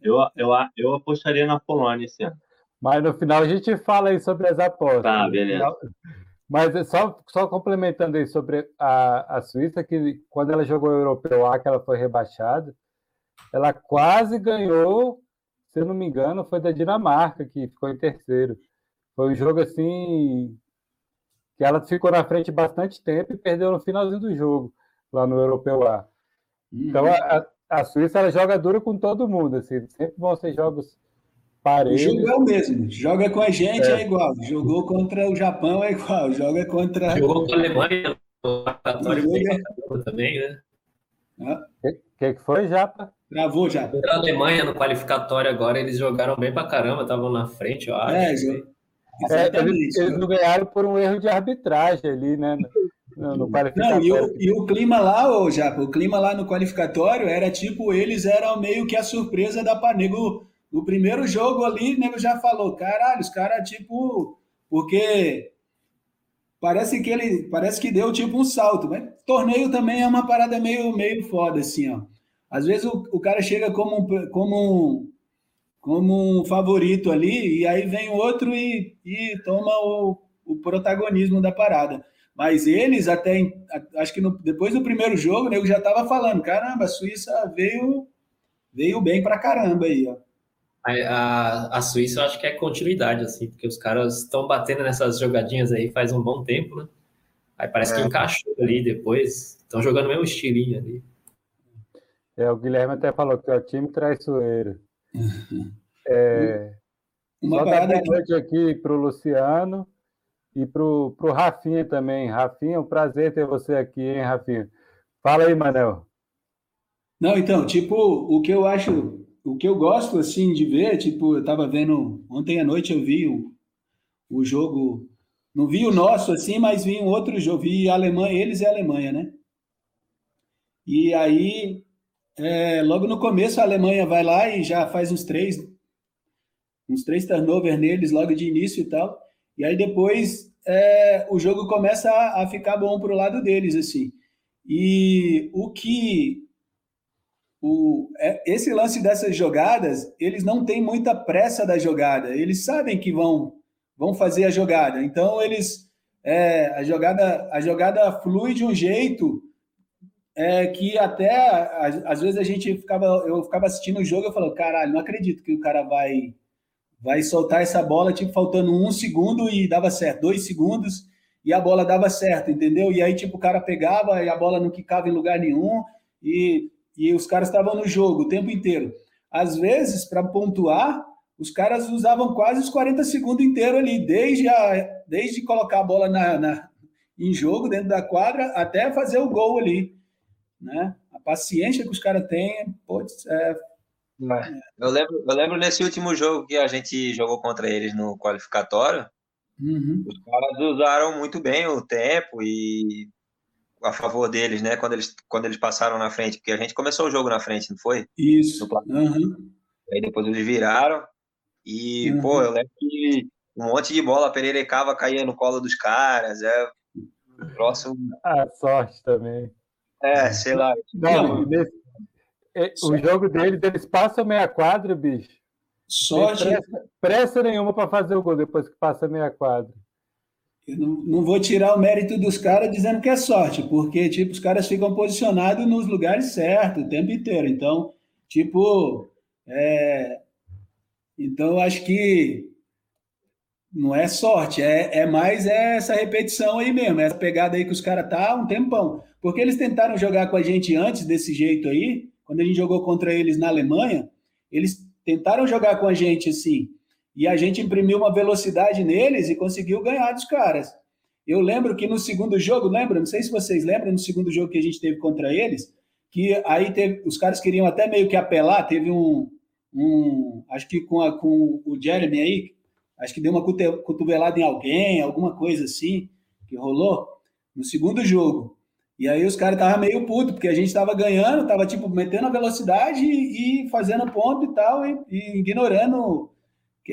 Eu, eu, eu apostaria na Polônia esse ano. Mas no final a gente fala aí sobre as apostas. Tá, beleza. Mas é só, só complementando aí sobre a, a Suíça, que quando ela jogou o Europeu A, que ela foi rebaixada, ela quase ganhou, se eu não me engano, foi da Dinamarca, que ficou em terceiro. Foi um jogo assim que ela ficou na frente bastante tempo e perdeu no finalzinho do jogo, lá no Europeu A. Então uhum. a, a Suíça ela joga duro com todo mundo, assim, sempre vão ser jogos o jogo é o mesmo. Joga com a gente é. é. igual. Jogou contra o Japão é igual. Joga contra. Jogou com a Alemanha também, né? O ah. que, que foi, Japa? Travou, Japa. Contra a Alemanha no qualificatório agora, eles jogaram bem pra caramba, estavam na frente, eu acho. É, é eles, eles, não ganharam por um erro de arbitragem ali, né? No, no não, e o, e o clima lá, ô, Japa, o clima lá no qualificatório era tipo, eles eram meio que a surpresa da Panego no primeiro jogo ali, o nego já falou, caralho, os caras, tipo, porque parece que ele parece que deu tipo um salto, mas torneio também é uma parada meio, meio foda, assim, ó. Às vezes o, o cara chega como um, como um, como um favorito ali, e aí vem o outro e, e toma o, o protagonismo da parada. Mas eles até, acho que no, depois do primeiro jogo, o nego já tava falando, caramba, a Suíça veio veio bem pra caramba aí, ó. A, a, a Suíça eu acho que é continuidade, assim, porque os caras estão batendo nessas jogadinhas aí faz um bom tempo, né? Aí parece é. que encaixou ali depois. Estão jogando o mesmo estilinho ali. É, o Guilherme até falou que é o time traiçoeiro. É, Uma só dar boa noite aqui para o Luciano e para o Rafinha também. Rafinha, é um prazer ter você aqui, hein, Rafinha? Fala aí, Manel. Não, então, tipo, o que eu acho, o que eu gosto, assim, de ver, tipo, eu tava vendo, ontem à noite eu vi o, o jogo, não vi o nosso, assim, mas vi um outro jogo, vi Alemanha, eles e Alemanha, né? E aí, é, logo no começo, a Alemanha vai lá e já faz uns três, uns três turnover neles logo de início e tal, e aí depois é, o jogo começa a, a ficar bom pro lado deles, assim. E o que o, é, esse lance dessas jogadas, eles não têm muita pressa da jogada. Eles sabem que vão, vão fazer a jogada. Então, eles é, a, jogada, a jogada flui de um jeito é, que até, às vezes, a gente ficava, eu ficava assistindo o jogo e falava, caralho, não acredito que o cara vai, vai soltar essa bola, tipo, faltando um segundo e dava certo, dois segundos e a bola dava certo, entendeu? E aí, tipo, o cara pegava e a bola não quicava em lugar nenhum e e os caras estavam no jogo o tempo inteiro. Às vezes, para pontuar, os caras usavam quase os 40 segundos inteiro ali, desde, a, desde colocar a bola na, na, em jogo dentro da quadra até fazer o gol ali. Né? A paciência que os caras têm, putz, é, é. Eu lembro, eu lembro nesse último jogo que a gente jogou contra eles no qualificatório, uhum. os caras usaram muito bem o tempo e a favor deles, né? Quando eles, quando eles passaram na frente, porque a gente começou o jogo na frente, não foi? Isso. Uhum. Aí depois eles viraram e, uhum. pô, eu lembro que um monte de bola pererecava, caía no colo dos caras. É próximo. Ah, sorte também. É, sei lá. Não, nesse, é, o jogo deles, eles passam meia quadra, bicho. Sorte. Pressa, pressa nenhuma para fazer o gol depois que passa meia quadra. Eu não, não vou tirar o mérito dos caras dizendo que é sorte, porque, tipo, os caras ficam posicionados nos lugares certos o tempo inteiro. Então, tipo, é... então acho que não é sorte, é, é mais essa repetição aí mesmo, essa pegada aí que os caras tá um tempão. Porque eles tentaram jogar com a gente antes desse jeito aí, quando a gente jogou contra eles na Alemanha, eles tentaram jogar com a gente assim, e a gente imprimiu uma velocidade neles e conseguiu ganhar dos caras. Eu lembro que no segundo jogo, lembra? Não sei se vocês lembram, no segundo jogo que a gente teve contra eles, que aí teve, os caras queriam até meio que apelar, teve um, um acho que com, a, com o Jeremy aí, acho que deu uma cotovelada em alguém, alguma coisa assim, que rolou no segundo jogo. E aí os caras estavam meio puto, porque a gente estava ganhando, estava tipo metendo a velocidade e, e fazendo ponto e tal, e, e ignorando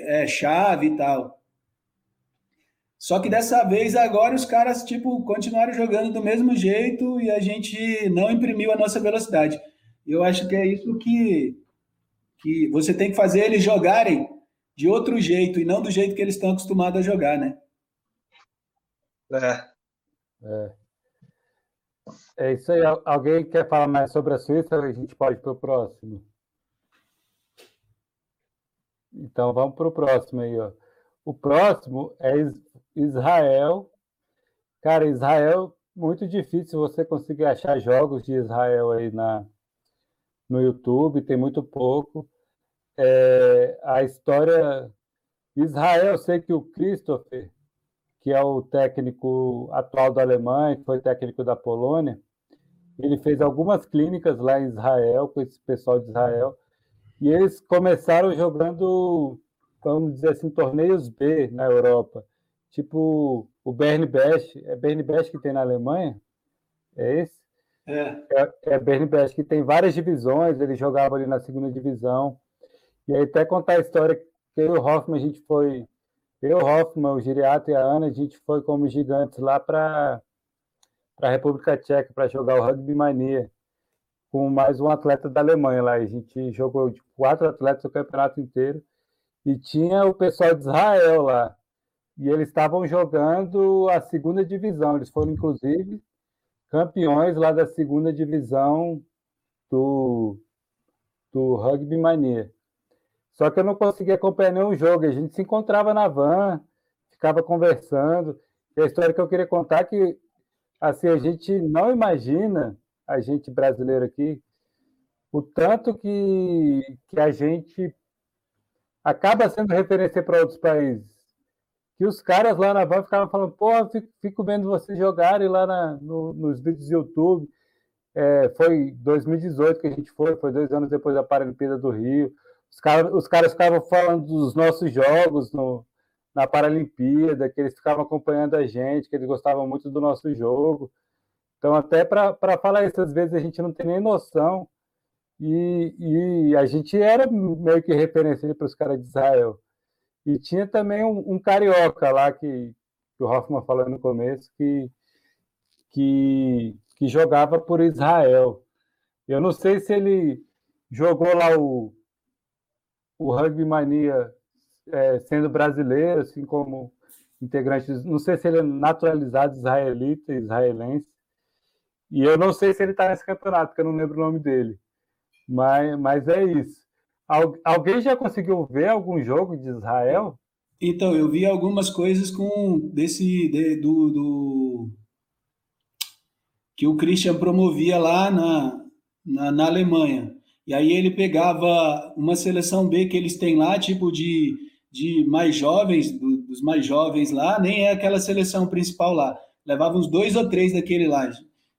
é, chave e tal. Só que dessa vez agora os caras tipo continuaram jogando do mesmo jeito e a gente não imprimiu a nossa velocidade. Eu acho que é isso que que você tem que fazer eles jogarem de outro jeito e não do jeito que eles estão acostumados a jogar, né? É. É, é isso aí. Alguém quer falar mais sobre a Suíça? A gente pode ir para o próximo. Então vamos para o próximo aí, ó. O próximo é Israel. Cara, Israel, muito difícil você conseguir achar jogos de Israel aí na, no YouTube, tem muito pouco. É, a história. Israel, eu sei que o Christopher, que é o técnico atual da Alemanha, que foi técnico da Polônia, ele fez algumas clínicas lá em Israel, com esse pessoal de Israel, e eles começaram jogando, vamos dizer assim, torneios B na Europa. Tipo o Bern Bash. É Bern Bash que tem na Alemanha? É esse? É. É, é Bern Bash, que tem várias divisões. Ele jogava ali na segunda divisão. E aí, até contar a história que eu e o Hoffman, a gente foi. Eu, Hoffman, o Giriato e a Ana, a gente foi como gigantes lá para a República Tcheca para jogar o Rugby Mania com mais um atleta da Alemanha lá. A gente jogou de quatro atletas o campeonato inteiro e tinha o pessoal de Israel lá. E eles estavam jogando a segunda divisão. Eles foram, inclusive, campeões lá da segunda divisão do, do Rugby Mania. Só que eu não conseguia acompanhar nenhum jogo. A gente se encontrava na van, ficava conversando. E a história que eu queria contar é que assim, a gente não imagina, a gente brasileiro aqui, o tanto que, que a gente acaba sendo referência para outros países. Que os caras lá na van ficavam falando, pô, fico, fico vendo vocês jogarem lá na, no, nos vídeos do YouTube. É, foi 2018 que a gente foi, foi dois anos depois da Paralimpíada do Rio. Os, cara, os caras ficavam falando dos nossos jogos no, na Paralimpíada, que eles ficavam acompanhando a gente, que eles gostavam muito do nosso jogo. Então, até para falar isso, às vezes a gente não tem nem noção e, e a gente era meio que referência para os caras de Israel. E tinha também um, um carioca lá que, que, o Hoffman falou no começo, que, que, que jogava por Israel. Eu não sei se ele jogou lá o, o Rugby Mania é, sendo brasileiro, assim como integrante, não sei se ele é naturalizado israelita, israelense, e eu não sei se ele está nesse campeonato, porque eu não lembro o nome dele. Mas, mas é isso. alguém já conseguiu ver algum jogo de Israel? Então, eu vi algumas coisas com desse de, do, do, que o Christian promovia lá na, na, na, Alemanha. E aí ele pegava uma seleção B que eles têm lá, tipo de, de mais jovens, do, dos mais jovens lá, nem é aquela seleção principal lá. Levava uns dois ou três daquele lá.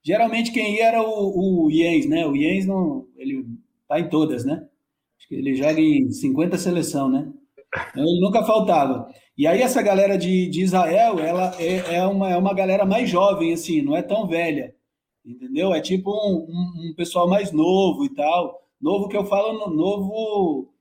Geralmente quem ia era o, o Jens, né? O Jens não, ele tá em todas, né? Acho que ele joga em 50 seleção, né? Então, ele nunca faltava. E aí essa galera de, de Israel, ela é, é, uma, é uma galera mais jovem, assim, não é tão velha, entendeu? É tipo um, um, um pessoal mais novo e tal. Novo que eu falo, novo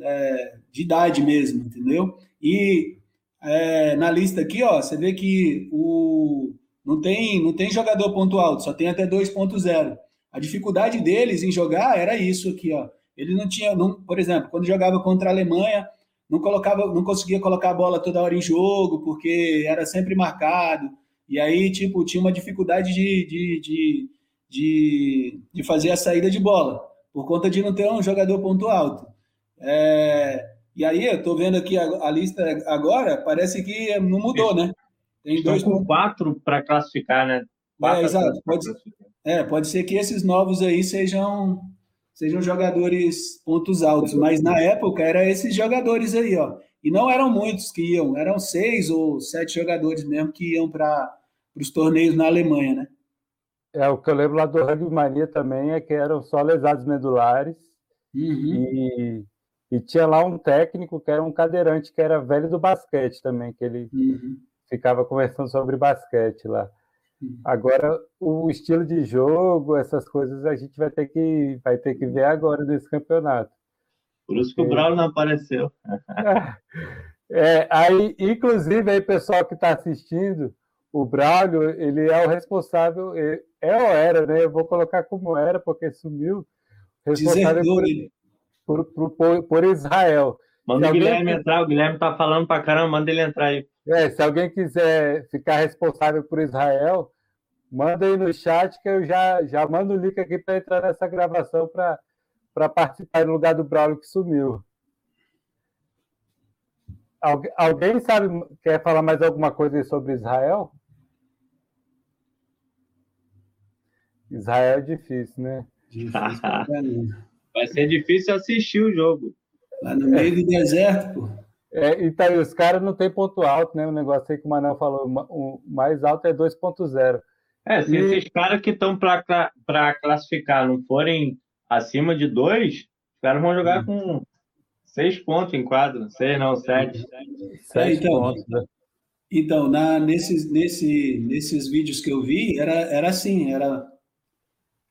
é, de idade mesmo, entendeu? E é, na lista aqui, ó, você vê que o, não tem, não tem jogador ponto alto, só tem até 2.0. A dificuldade deles em jogar era isso aqui, ó. Ele não tinha, não, por exemplo, quando jogava contra a Alemanha, não colocava, não conseguia colocar a bola toda hora em jogo, porque era sempre marcado. E aí, tipo, tinha uma dificuldade de, de, de, de, de fazer a saída de bola, por conta de não ter um jogador ponto alto. É, e aí, eu tô vendo aqui a, a, lista agora, parece que não mudou, né? Tem dois com quatro para classificar, né? Quatro é, exato. Pode, é, pode ser que esses novos aí sejam sejam jogadores pontos altos, mas na época era esses jogadores aí, ó. E não eram muitos que iam, eram seis ou sete jogadores mesmo que iam para os torneios na Alemanha, né? É, o que eu lembro lá do Rugby Mania também é que eram só lesados medulares uhum. e, e tinha lá um técnico que era um cadeirante que era velho do basquete também, que ele uhum ficava conversando sobre basquete lá. Agora, o estilo de jogo, essas coisas, a gente vai ter que, vai ter que ver agora nesse campeonato. Por isso que o Braulio não apareceu. é, aí, inclusive, aí, pessoal que está assistindo, o Braulio, ele é o responsável, é, é ou era, né? Eu vou colocar como era, porque sumiu. Responsável por, por, por, por, Israel. Manda o Guilherme entrar, o Guilherme tá falando para caramba, manda ele entrar aí. É, se alguém quiser ficar responsável por Israel, manda aí no chat que eu já, já mando o link aqui para entrar nessa gravação para participar no lugar do Braulio que sumiu. Algu alguém sabe, quer falar mais alguma coisa sobre Israel? Israel é difícil, né? Vai ser difícil assistir o jogo. Lá no meio do deserto, pô. É, e tá aí, os caras não tem ponto alto, né? O negócio aí que o Manel falou, o mais alto é 2.0. É, se e... esses caras que estão para classificar não forem acima de dois, os caras vão jogar com seis pontos em quadro. Seis não, sete. É, então, pontos, né? então na, nesses, nesse, nesses vídeos que eu vi, era, era assim, era,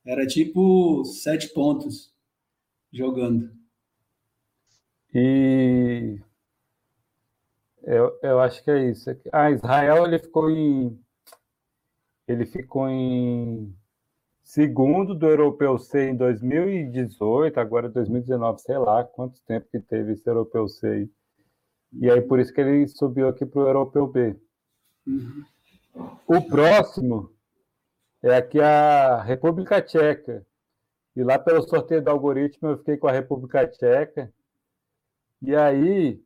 era tipo sete pontos jogando. E eu, eu acho que é isso. Ah, Israel ele ficou em ele ficou em segundo do Europeu C em 2018, agora 2019, sei lá quanto tempo que teve esse Europeu C. E aí por isso que ele subiu aqui para o Europeu B. Uhum. O próximo é aqui a República Tcheca. E lá pelo sorteio do algoritmo eu fiquei com a República Tcheca. E aí,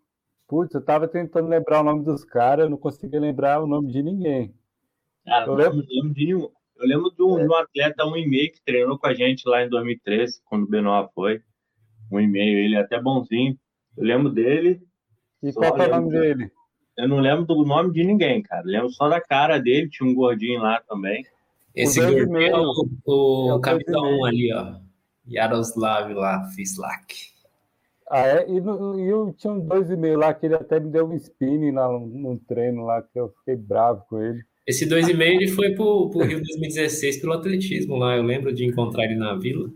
putz, eu estava tentando lembrar o nome dos caras, não conseguia lembrar o nome de ninguém. Cara, eu lembro, lembro de um, eu lembro de um, é. de um atleta, um e-mail que treinou com a gente lá em 2013, quando o Benoit foi. Um e-mail, ele é até bonzinho. Eu lembro dele. E qual é o nome dele? Eu não lembro do nome de ninguém, cara. Eu lembro só da cara dele, tinha um gordinho lá também. Esse gordinho é o, o, é o capitão ali, ó. Yaroslav lá, Fislak. Ah, é? E, no, e eu tinha um dois e meio lá que ele até me deu um spinning lá num treino lá, que eu fiquei bravo com ele. Esse dois e meio ele foi pro, pro Rio 2016 pelo atletismo lá. Eu lembro de encontrar ele na vila.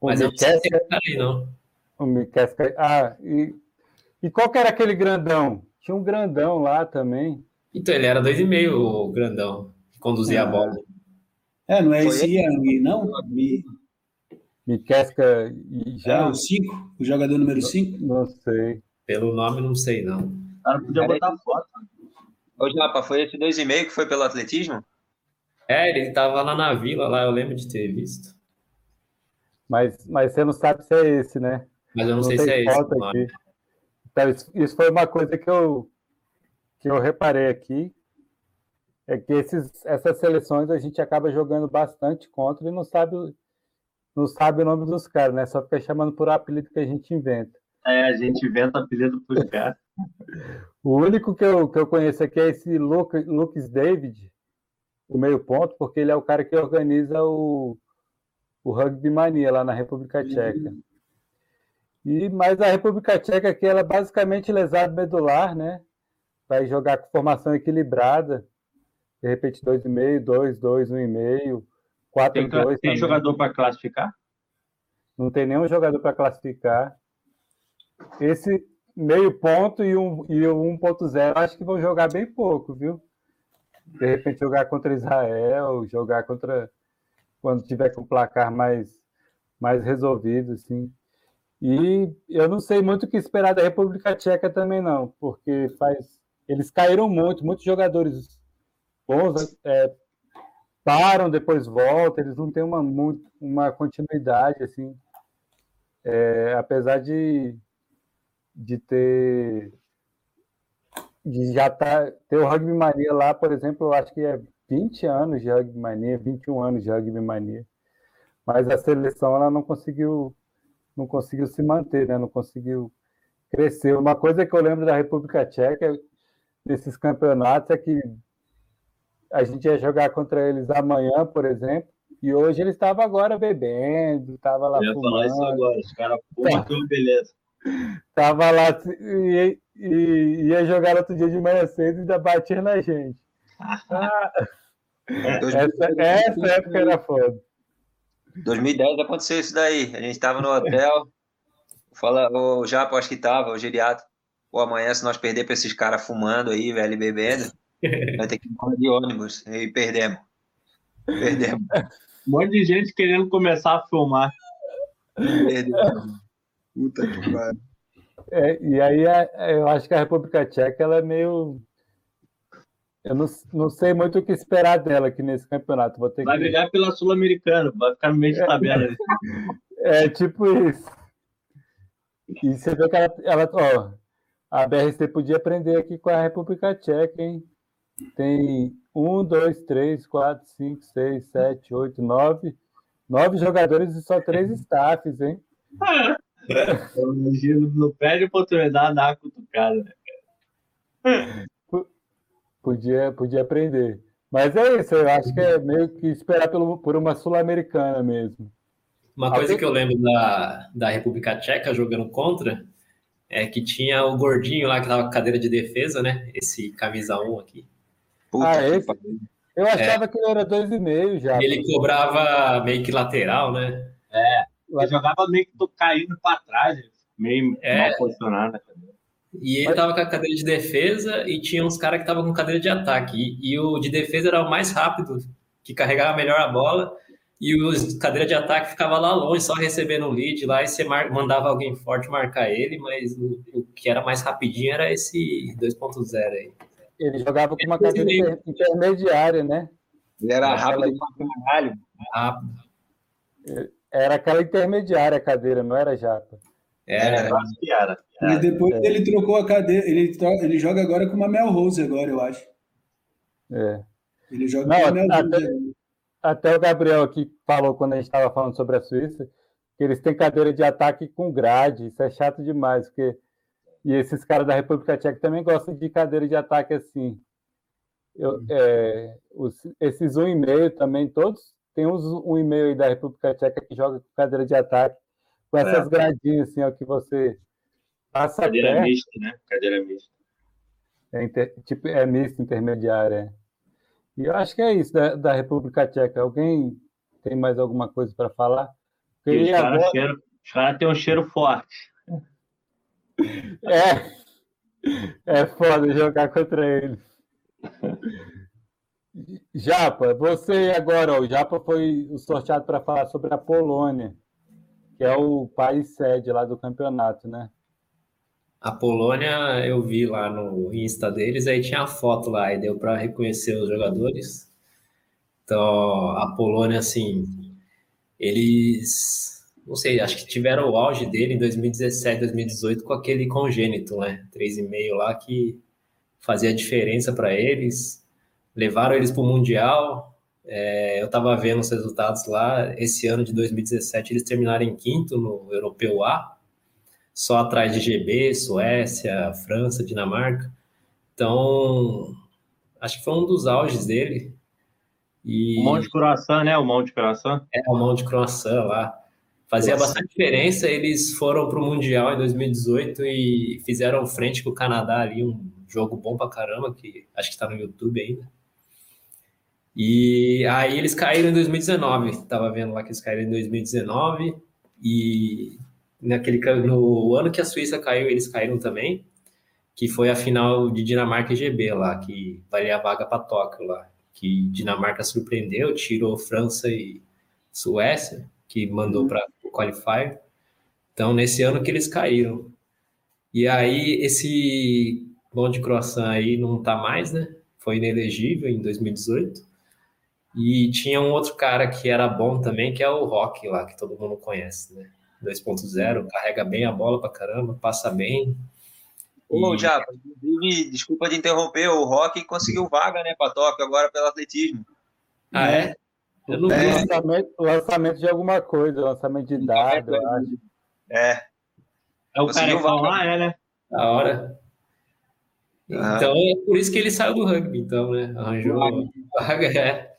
Mas o eu não sei se ele tá aí, não. O Mikesca... Ah, e, e qual que era aquele grandão? Tinha um grandão lá também. Então, ele era dois e meio, o grandão, que conduzia ah. a bola. É, não é esse Yang, não? Mikesca já. É, o 5, o jogador número 5? Não, não sei. Pelo nome, não sei, não. Cara, podia botar foto. Ô, Japa, foi esse dois e meio que foi pelo atletismo? É, ele tava lá na vila, lá, eu lembro de ter visto. Mas, mas você não sabe se é esse, né? Mas eu não, não sei se é esse. Aqui. Então, isso, isso, foi uma coisa que eu, que eu reparei aqui. É que esses, essas seleções a gente acaba jogando bastante contra e não sabe, não sabe o nome dos caras, né? Só fica chamando por apelido que a gente inventa. É, a gente inventa apelido por caras. O único que eu, que eu conheço aqui é esse Lucas David, o meio ponto, porque ele é o cara que organiza o, o Rugby Mania lá na República Tcheca. E, mas a República Tcheca aqui, ela é basicamente lesado medular, né? Vai jogar com formação equilibrada. De repente, 2,5, 2, 2, 1,5, 4, 2. Tem, tem jogador para classificar? Não tem nenhum jogador para classificar. Esse, meio ponto e, um, e o 1.0 acho que vão jogar bem pouco, viu? De repente jogar contra Israel, jogar contra quando tiver com o placar mais, mais resolvido, assim. E eu não sei muito o que esperar da República Tcheca também não, porque faz eles caíram muito, muitos jogadores bons é, param, depois voltam, eles não têm uma, muito, uma continuidade, assim. É, apesar de de ter de já tá, ter o Rugby Mania lá, por exemplo, eu acho que é 20 anos de Rugby Mania, 21 anos de Rugby Mania. Mas a seleção ela não conseguiu não conseguiu se manter, né? Não conseguiu crescer. Uma coisa que eu lembro da República Tcheca desses campeonatos é que a gente ia jogar contra eles amanhã, por exemplo, e hoje eles estavam agora bebendo, estavam lá eu fumando. isso agora, os caras fumam, tudo beleza. Tava lá e, e, ia jogar outro dia de manhã cedo e ainda batia na gente. Ah, essa, essa época era foda. 2010 aconteceu isso daí. A gente tava no hotel. Fala, o Japo acho que tava, o geriato. Pô, amanhã, se nós perder pra esses caras fumando aí, velho, e bebendo, vai ter que ir de ônibus. E perdemos. Perdemos. Um monte de gente querendo começar a filmar. Perdemos. Puta que pariu. É, e aí é, eu acho que a República Tcheca ela é meio. Eu não, não sei muito o que esperar dela aqui nesse campeonato. Vou ter vai que... brigar pela Sul-Americana, vai ficar no meio de tabela. É, é, tipo isso. E você vê que ela, ela ó, a BRC podia aprender aqui com a República Tcheca, hein? Tem um, dois, três, quatro, cinco, seis, sete, oito, nove. Nove jogadores e só três staffs, hein? Eu imagino, não perde oportunidade dar uma cutucada. Né, podia, podia aprender. Mas é isso, eu acho que é meio que esperar pelo, por uma sul-americana mesmo. Uma coisa que eu lembro da, da República Tcheca jogando contra é que tinha o gordinho lá que tava com cadeira de defesa, né? Esse camisa 1 aqui. Puta ah, esse? Eu achava é. que ele era 2,5 já. Ele cobrava meio que lateral, né? É. Ele jogava meio que caindo para trás, meio é. mal posicionado. E ele tava com a cadeira de defesa e tinha uns caras que estavam com cadeira de ataque. E, e, o de defesa era o mais rápido, que carregava melhor a bola. E o cadeira de ataque ficava lá longe, só recebendo o lead lá. E você mandava alguém forte marcar ele, mas o, o que era mais rapidinho era esse 2.0 aí. Ele jogava com uma cadeira intermediária, né? Ele era rápido pra caralho. Rápido. Era aquela intermediária a cadeira, não era japa? Era, era. E depois é. ele trocou a cadeira, ele, ele joga agora com uma Mel Rose agora, eu acho. É. Ele joga não, com uma Mel até. Até o Gabriel aqui falou quando a gente estava falando sobre a Suíça, que eles têm cadeira de ataque com grade, isso é chato demais, porque e esses caras da República Tcheca também gostam de cadeira de ataque assim. Eu, hum. é, os, esses 1,5 também, todos, tem uns 1,5 aí da República Tcheca que joga com cadeira de ataque, com essas é. gradinhas assim, ó, que você passa Cadeira perto. mista, né? Cadeira mista. É, inter, tipo, é mista, intermediária. É. E eu acho que é isso da, da República Tcheca. Alguém tem mais alguma coisa para falar? Porque os caras agora... cara têm um cheiro forte. É. É foda jogar contra ele. Japa, você agora, o Japa foi sorteado para falar sobre a Polônia, que é o país sede lá do campeonato, né? A Polônia eu vi lá no Insta deles, aí tinha a foto lá, e deu para reconhecer os jogadores. Então, a Polônia, assim, eles não sei, acho que tiveram o auge dele em 2017, 2018 com aquele congênito, né? 3,5 lá que fazia diferença para eles. Levaram eles para o Mundial. É, eu estava vendo os resultados lá. Esse ano de 2017 eles terminaram em quinto no Europeu A, só atrás de GB, Suécia, França, Dinamarca. Então, acho que foi um dos auges dele. E... O Monte Croissant, né? O Monte Croissant. É, o Monte Croissant lá fazia Nossa. bastante diferença. Eles foram para o Mundial em 2018 e fizeram frente com o Canadá ali, um jogo bom pra caramba, que acho que está no YouTube ainda. E aí eles caíram em 2019. Tava vendo lá que eles caíram em 2019 e naquele no ano que a Suíça caiu, eles caíram também, que foi a final de Dinamarca e GB lá, que valia a vaga para Tóquio lá, que Dinamarca surpreendeu, tirou França e Suécia, que mandou para qualifier. Então, nesse ano que eles caíram. E aí, esse bom de croissant aí não tá mais, né? Foi inelegível em 2018. E tinha um outro cara que era bom também, que é o Rock lá, que todo mundo conhece, né? 2.0, carrega bem a bola pra caramba, passa bem. Ô, e... já, desculpa de interromper, o Rock conseguiu vaga, né, pra Tóquio agora pelo atletismo. Ah, é? Eu não é. lançamento, lançamento de alguma coisa, lançamento de dados, eu acho. É. É o cara que lá, é, né? Da hora. Então é por isso que ele saiu do rugby, então, né? Arranjou vaga, é.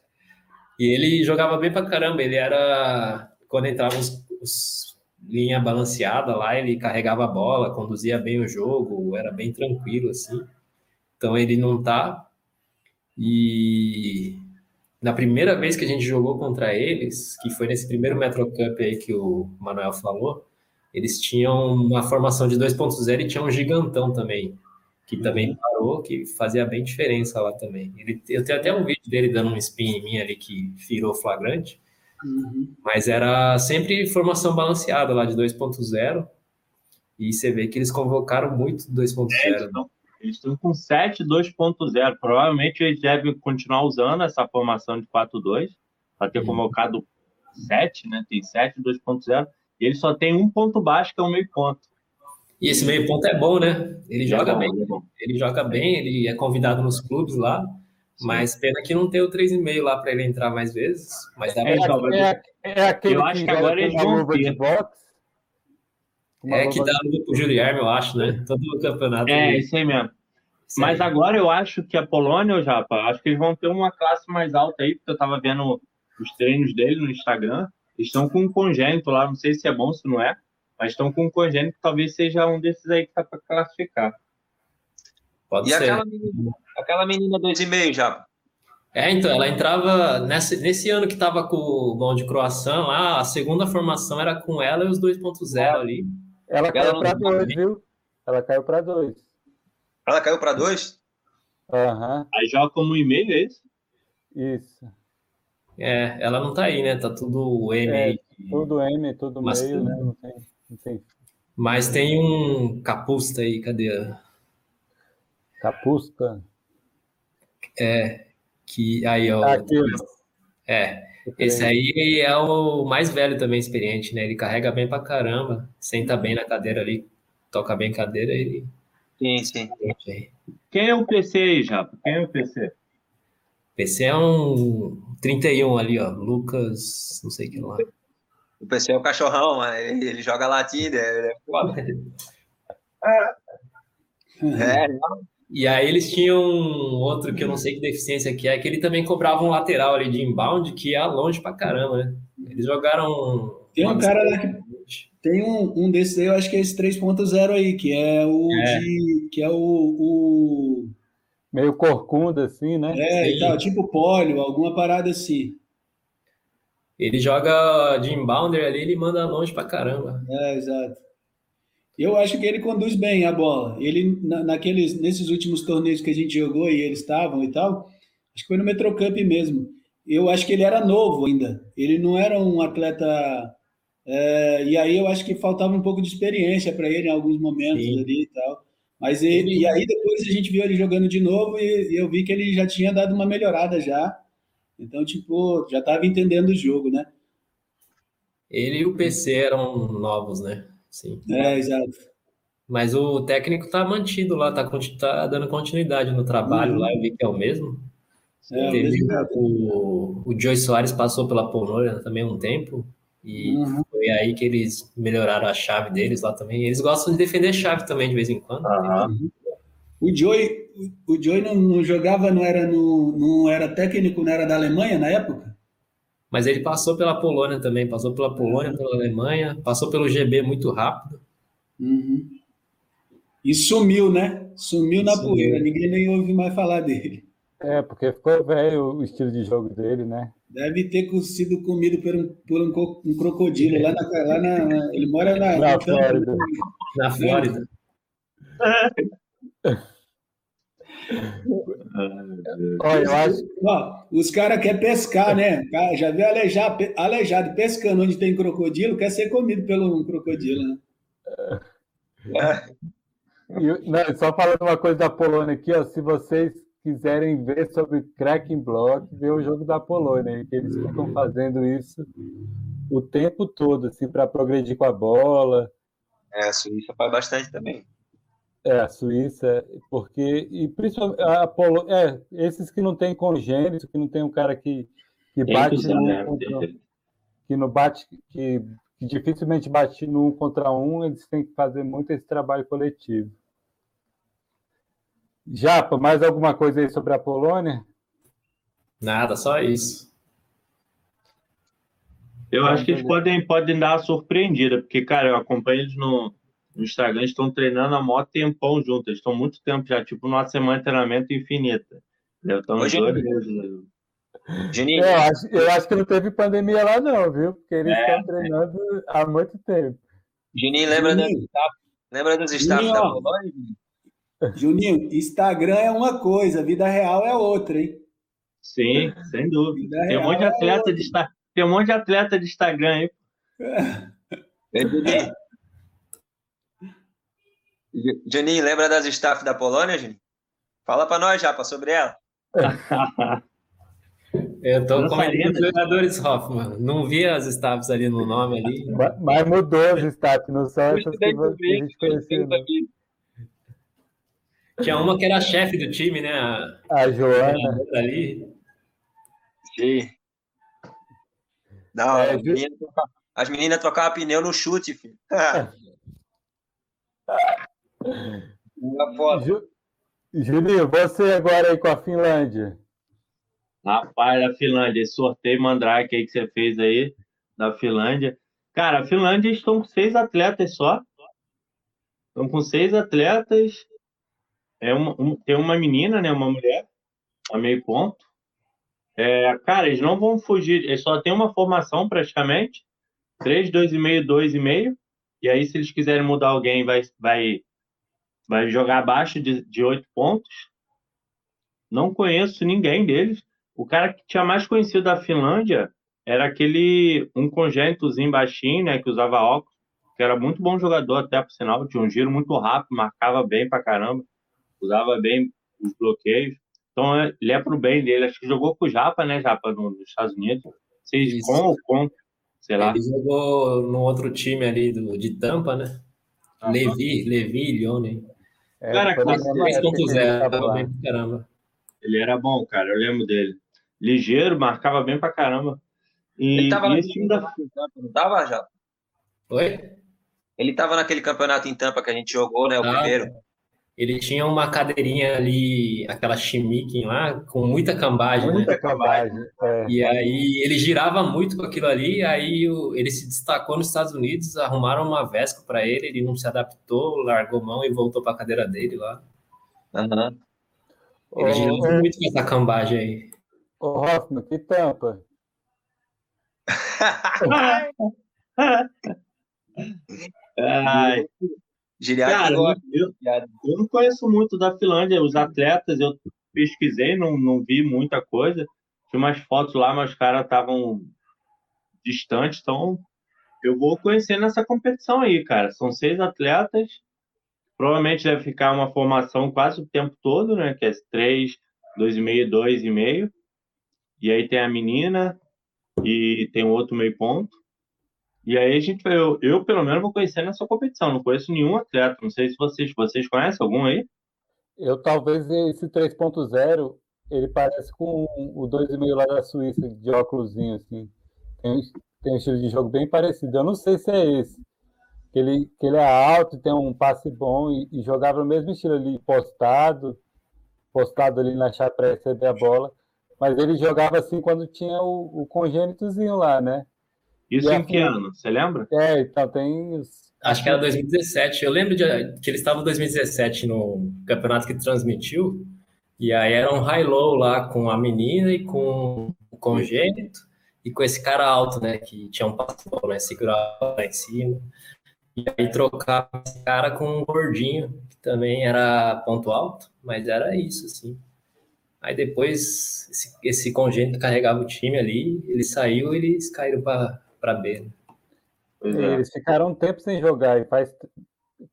E ele jogava bem pra caramba, ele era. Quando entrava os, os linha balanceada lá, ele carregava a bola, conduzia bem o jogo, era bem tranquilo, assim. Então ele não tá. E na primeira vez que a gente jogou contra eles, que foi nesse primeiro Metro Cup aí que o Manuel falou, eles tinham uma formação de 2.0 e tinha um gigantão também, que também uhum. parou, que fazia bem diferença lá também. Ele, eu tenho até um vídeo dele dando um spin em mim ali que virou flagrante, uhum. mas era sempre formação balanceada lá de 2.0, e você vê que eles convocaram muito 2.0. É, eles estão com 7 2.0. Provavelmente eles devem continuar usando essa formação de 4-2 para ter convocado 7, né? Tem 7 2.0. E ele só tem um ponto baixo, que é o meio ponto. E esse meio ponto é bom, né? Ele é joga bom, bem. É ele joga bem, ele é convidado nos clubes lá. Sim. Mas pena que não tem o 3,5 lá para ele entrar mais vezes. Mas dá é, é, é, aquele Eu acho que agora eles vão ter. Box, é que dá luta pro Guilherme, eu acho, né? Todo o campeonato. É, ali. isso aí mesmo. Isso Mas aí. agora eu acho que a Polônia, o Japa, acho que eles vão ter uma classe mais alta aí, porque eu tava vendo os treinos dele no Instagram. Eles estão com um congênito lá, não sei se é bom, se não é, mas estão com um congênito que talvez seja um desses aí que tá para classificar. Pode e ser. aquela menina, aquela menina 2,5, Japa? É, então, ela entrava nesse, nesse ano que estava com o bom de croação lá, a segunda formação era com ela e os 2.0 ali. Ela caiu para dois, viu? Ela caiu para dois. Ela caiu para dois? Aham. Uhum. Aí joga como e-mail, é isso? Isso. É, ela não tá aí, né? Tá tudo M é, aí. Tudo M, tudo Mas meio, né? Não tem, não tem. Mas tem um capusta aí, cadê? Capusta? É, que aí, ó. Aqui, É, esse aí é o mais velho também, experiente, né? Ele carrega bem pra caramba, senta bem na cadeira ali, toca bem a cadeira e. Sim, sim. Quem é o PC aí, Japa? Quem é o PC? PC é um 31 ali, ó. Lucas, não sei que lá. O PC é o cachorrão, mas ele, ele joga ele é foda. É, e aí eles tinham outro que eu não sei que deficiência que é, que ele também cobrava um lateral ali de inbound que ia longe pra caramba, né? Eles jogaram. Tem um cara lá que. Tem um, um desses aí, eu acho que é esse 3.0 aí, que é o é. de. que é o, o. Meio corcunda, assim, né? É, Sim. e tal, tipo pólio, alguma parada assim. Ele joga de inbounder ali, ele manda longe pra caramba. É, exato. Eu acho que ele conduz bem a bola. Ele, na, naqueles, nesses últimos torneios que a gente jogou e eles estavam e tal, acho que foi no Metrocup mesmo. Eu acho que ele era novo ainda. Ele não era um atleta. É, e aí eu acho que faltava um pouco de experiência para ele em alguns momentos Sim. ali e tal. Mas ele, e aí depois a gente viu ele jogando de novo e, e eu vi que ele já tinha dado uma melhorada já. Então, tipo, já estava entendendo o jogo, né? Ele e o PC eram novos, né? Sim. É, exato. Mas o técnico tá mantido lá, tá, tá dando continuidade no trabalho uhum. lá, eu vi que é o mesmo. É, Teve, o, o Joey Soares passou pela Polônia também um tempo, e uhum. foi aí que eles melhoraram a chave deles lá também. Eles gostam de defender chave também de vez em quando. Uhum. O Joey, o Joey não, não, jogava, não era, no, não era técnico, não era da Alemanha na época? Mas ele passou pela Polônia também, passou pela Polônia, pela Alemanha, passou pelo GB muito rápido. Uhum. E sumiu, né? Sumiu na sumiu. poeira, ninguém nem ouve mais falar dele. É, porque ficou velho o estilo de jogo dele, né? Deve ter sido comido por um, por um, um crocodilo lá na, lá na, Ele mora na, na Flórida. Na Flórida. Olha, eu acho... Ó, os caras querem pescar, né? Já viu aleijado, aleijado pescando onde tem crocodilo, quer ser comido pelo um crocodilo, né? É. não, só falando uma coisa da Polônia aqui, ó, se vocês quiserem ver sobre cracking block, ver o jogo da Polônia, que eles ficam fazendo isso o tempo todo, assim, para progredir com a bola. É, a Suíça faz bastante também. É, a Suíça, porque, e principalmente, a Polo, é, esses que não tem congênito, que não tem um cara que, que bate no, contra, que não bate, que, que, dificilmente bate no um contra um, eles têm que fazer muito esse trabalho coletivo. Japa, mais alguma coisa aí sobre a Polônia? Nada, só isso. Eu acho que eles podem, podem dar uma surpreendida, porque, cara, eu acompanho eles no, no Instagram estão treinando há maior tempão juntos. Eles estão muito tempo já, tipo, numa semana de treinamento infinita. Deve estar uns dois meses. Juninho. Eu acho, eu acho que não teve pandemia lá, não, viu? Porque eles é, estão treinando é. há muito tempo. Juninho, lembra, Juninho. dos staff, lembra dos staff da Polônia? Juninho, Instagram é uma coisa, vida real é outra, hein? Sim, sem dúvida. tem um monte de atleta é de tem um monte de atleta de Instagram aí. É. Juninho, lembra das staff da Polônia, Juninho? Fala para nós, Japa, sobre ela. Eu tô com os jogadores Hoffman. Não vi as staffs ali no nome ali. Mas mudou as staffs, não são essas que a gente conhecia. Tinha uma que era a chefe do time, né? A, a Joana. Ali. Sim. Não, é, as, meninas, as meninas trocavam pneu no chute, filho. Ju... Julinho, você agora aí com a Finlândia. Rapaz, a Finlândia, esse sorteio mandrake aí que você fez aí, da Finlândia. Cara, a Finlândia estão com seis atletas só. Estão com seis atletas. É uma, um, tem uma menina, né? Uma mulher, a meio ponto. É, cara, eles não vão fugir. Eles só tem uma formação praticamente. 3, 2,5, 2,5. E aí, se eles quiserem mudar alguém, vai, vai vai jogar abaixo de, de 8 pontos. Não conheço ninguém deles. O cara que tinha mais conhecido da Finlândia era aquele um congênitozinho baixinho, né, que usava óculos, que era muito bom jogador até por sinal, tinha um giro muito rápido, marcava bem pra caramba, usava bem os bloqueios. Então ele é pro bem dele. Acho que jogou com o Japa, né, Japa, nos Estados Unidos. Vocês com ou com, sei lá. Ele jogou no outro time ali do, de Tampa, né? Ah, Levi, Levi Lione. É, cara, 3.0, caramba. Ele era bom, cara, eu lembro dele. Ligeiro, marcava bem pra caramba. E, ele tava e esse time da... não tava, já? Oi? Ele tava naquele campeonato em Tampa que a gente jogou, né? O ah, primeiro. Ele tinha uma cadeirinha ali, aquela chimique lá, com muita cambagem. Muita né? cambagem. É. E aí ele girava muito com aquilo ali, aí ele se destacou nos Estados Unidos, arrumaram uma Vesca para ele, ele não se adaptou, largou mão e voltou para a cadeira dele lá. Uhum. Ele girava oh, muito com essa cambagem aí. Ô, Hoffman, que tampa? Ai. Cara, eu, eu não conheço muito da Finlândia, os atletas, eu pesquisei, não, não vi muita coisa. Tinha umas fotos lá, mas os caras estavam distantes, então eu vou conhecer nessa competição aí, cara. São seis atletas, provavelmente deve ficar uma formação quase o tempo todo, né? Que é três, dois e meio, dois e meio. E aí tem a menina e tem o outro meio ponto. E aí a gente, eu, eu pelo menos vou conhecer nessa competição. Não conheço nenhum atleta. Não sei se vocês, vocês conhecem algum aí. Eu talvez esse 3.0 ele parece com o 2,5 lá da Suíça, de óculos assim. Tem, tem um estilo de jogo bem parecido. Eu não sei se é esse. Que ele, que ele é alto, tem um passe bom e, e jogava no mesmo estilo ali, postado, postado ali na chave para receber a bola. Mas ele jogava assim quando tinha o, o congênitozinho lá, né? Isso e em que ano? Você lembra? É, então tem os... Acho que era 2017. Eu lembro de, que ele estava em 2017 no campeonato que transmitiu. E aí era um high-low lá com a menina e com o congênito e com esse cara alto, né? Que tinha um passo, né? Segurava lá em cima. E aí trocava esse cara com um gordinho, que também era ponto alto, mas era isso, assim. Aí depois esse, esse congênito carregava o time ali, ele saiu e eles caíram para para B. Né? É. Eles ficaram um tempo sem jogar e faz,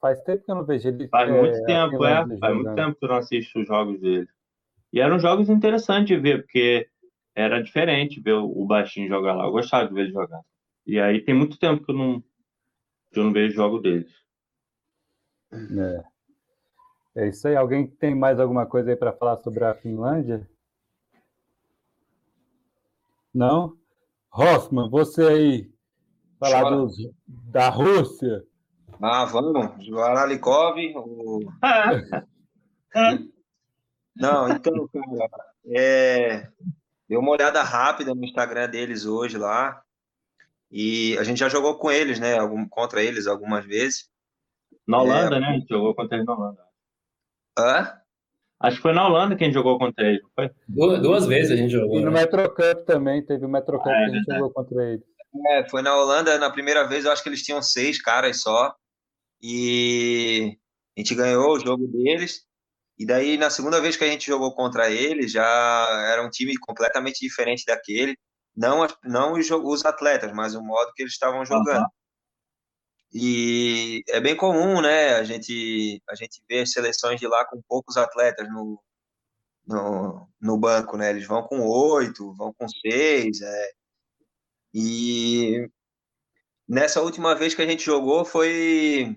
faz tempo que eu não vejo ele. Faz é, muito tempo, é. Faz jogando. muito tempo que eu não assisto os jogos dele. E eram jogos interessantes de ver, porque era diferente ver o baixinho jogar lá. Eu gostava de ver ele jogar. E aí tem muito tempo que eu não, que eu não vejo jogo deles. É. É isso aí. Alguém tem mais alguma coisa aí para falar sobre a Finlândia? Não? Hoffman, você aí, falar dos, da Rússia. Ah, vamos. Varalikov. O... Não, então, cara, é... dei uma olhada rápida no Instagram deles hoje lá. E a gente já jogou com eles, né? Algum, contra eles algumas vezes. Na Holanda, é... né? A gente jogou contra eles na Holanda. Hã? Acho que foi na Holanda que a gente jogou contra ele, foi? Duas, duas vezes a gente jogou. E no né? Metrocup também, teve o Metrocup ah, é, que a gente né? jogou contra ele. É, foi na Holanda, na primeira vez eu acho que eles tinham seis caras só. E a gente ganhou o jogo deles. E daí, na segunda vez que a gente jogou contra eles, já era um time completamente diferente daquele. Não, não os, os atletas, mas o modo que eles estavam jogando. Uhum. E é bem comum, né? A gente, a gente vê as seleções de lá com poucos atletas no, no, no banco, né? Eles vão com oito, vão com seis. É. E nessa última vez que a gente jogou foi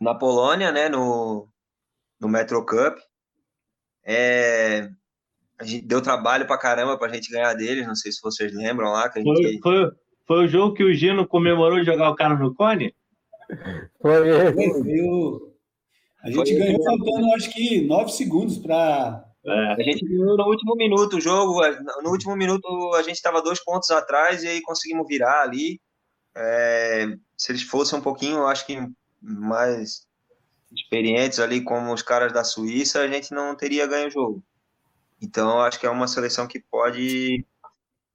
na Polônia, né? No, no Metro Cup. É, a gente deu trabalho pra caramba pra gente ganhar deles, não sei se vocês lembram lá. Que a gente... foi, foi, foi o jogo que o Gino comemorou jogar o cara no cone? Foi esse. A gente Foi ganhou faltando, acho que, nove segundos para. É. A gente ganhou no último minuto o jogo. No último minuto a gente estava dois pontos atrás e aí conseguimos virar ali. É, se eles fossem um pouquinho, acho que mais experientes ali, como os caras da Suíça, a gente não teria ganho o jogo. Então, acho que é uma seleção que pode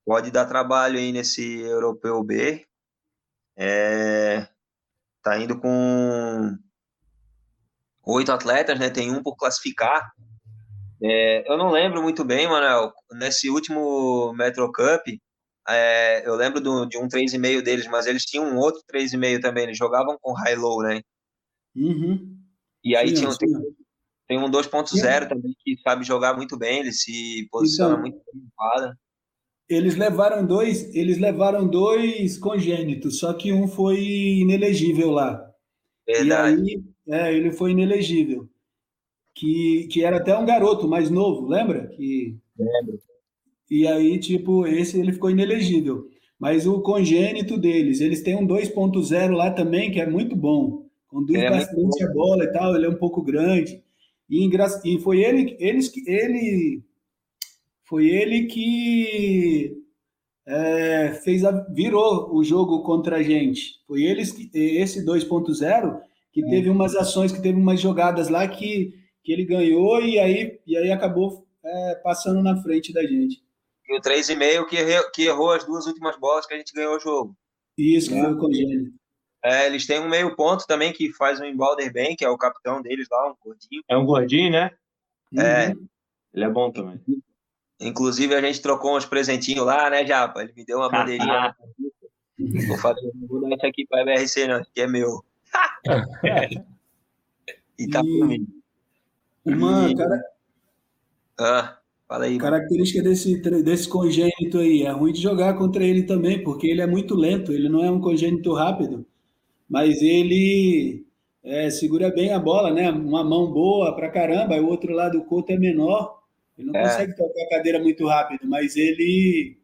pode dar trabalho aí nesse Europeu B. É, tá indo com oito atletas, né? Tem um por classificar. É, eu não lembro muito bem, Manuel, nesse último Metro Cup, é, eu lembro do, de um 3,5 deles, mas eles tinham um outro 3,5 também, eles jogavam com high-low, né? Uhum. E aí sim, tinham, Tem um 2.0 também que sabe jogar muito bem, ele se posiciona então, muito bem quadra. Eles levaram dois, eles levaram dois congênitos, só que um foi inelegível lá. Verdade. E aí, é, ele foi inelegível. Que, que era até um garoto mais novo, lembra? Que... Lembro. E aí, tipo, esse ele ficou inelegível. Mas o congênito deles, eles têm um 2.0 lá também, que é muito bom. Conduz é bastante a bola e tal, ele é um pouco grande. E, e foi ele, eles, ele, foi ele que é, fez a, virou o jogo contra a gente. Foi eles esse 2.0 que é. teve umas ações, que teve umas jogadas lá que, que ele ganhou e aí, e aí acabou é, passando na frente da gente. E o 3,5 que, errou, que errou as duas últimas bolas que a gente ganhou o jogo. Isso, que é. foi o congênito. É, eles têm um meio ponto também que faz um embalder bem, que é o capitão deles lá, um gordinho. É um gordinho, né? É. Uhum. Ele é bom também. Inclusive, a gente trocou uns presentinhos lá, né, Japa? Ele me deu uma bandeirinha. vou fazer, não vou dar isso aqui para a BRC, não, que é meu. e tá e... comigo. Uma, cara... Ah, fala aí. Característica desse, desse congênito aí, é ruim de jogar contra ele também, porque ele é muito lento, ele não é um congênito rápido, mas ele é, segura bem a bola, né? Uma mão boa pra caramba, o outro lado do coto é menor, ele não é. consegue tocar a cadeira muito rápido, mas ele,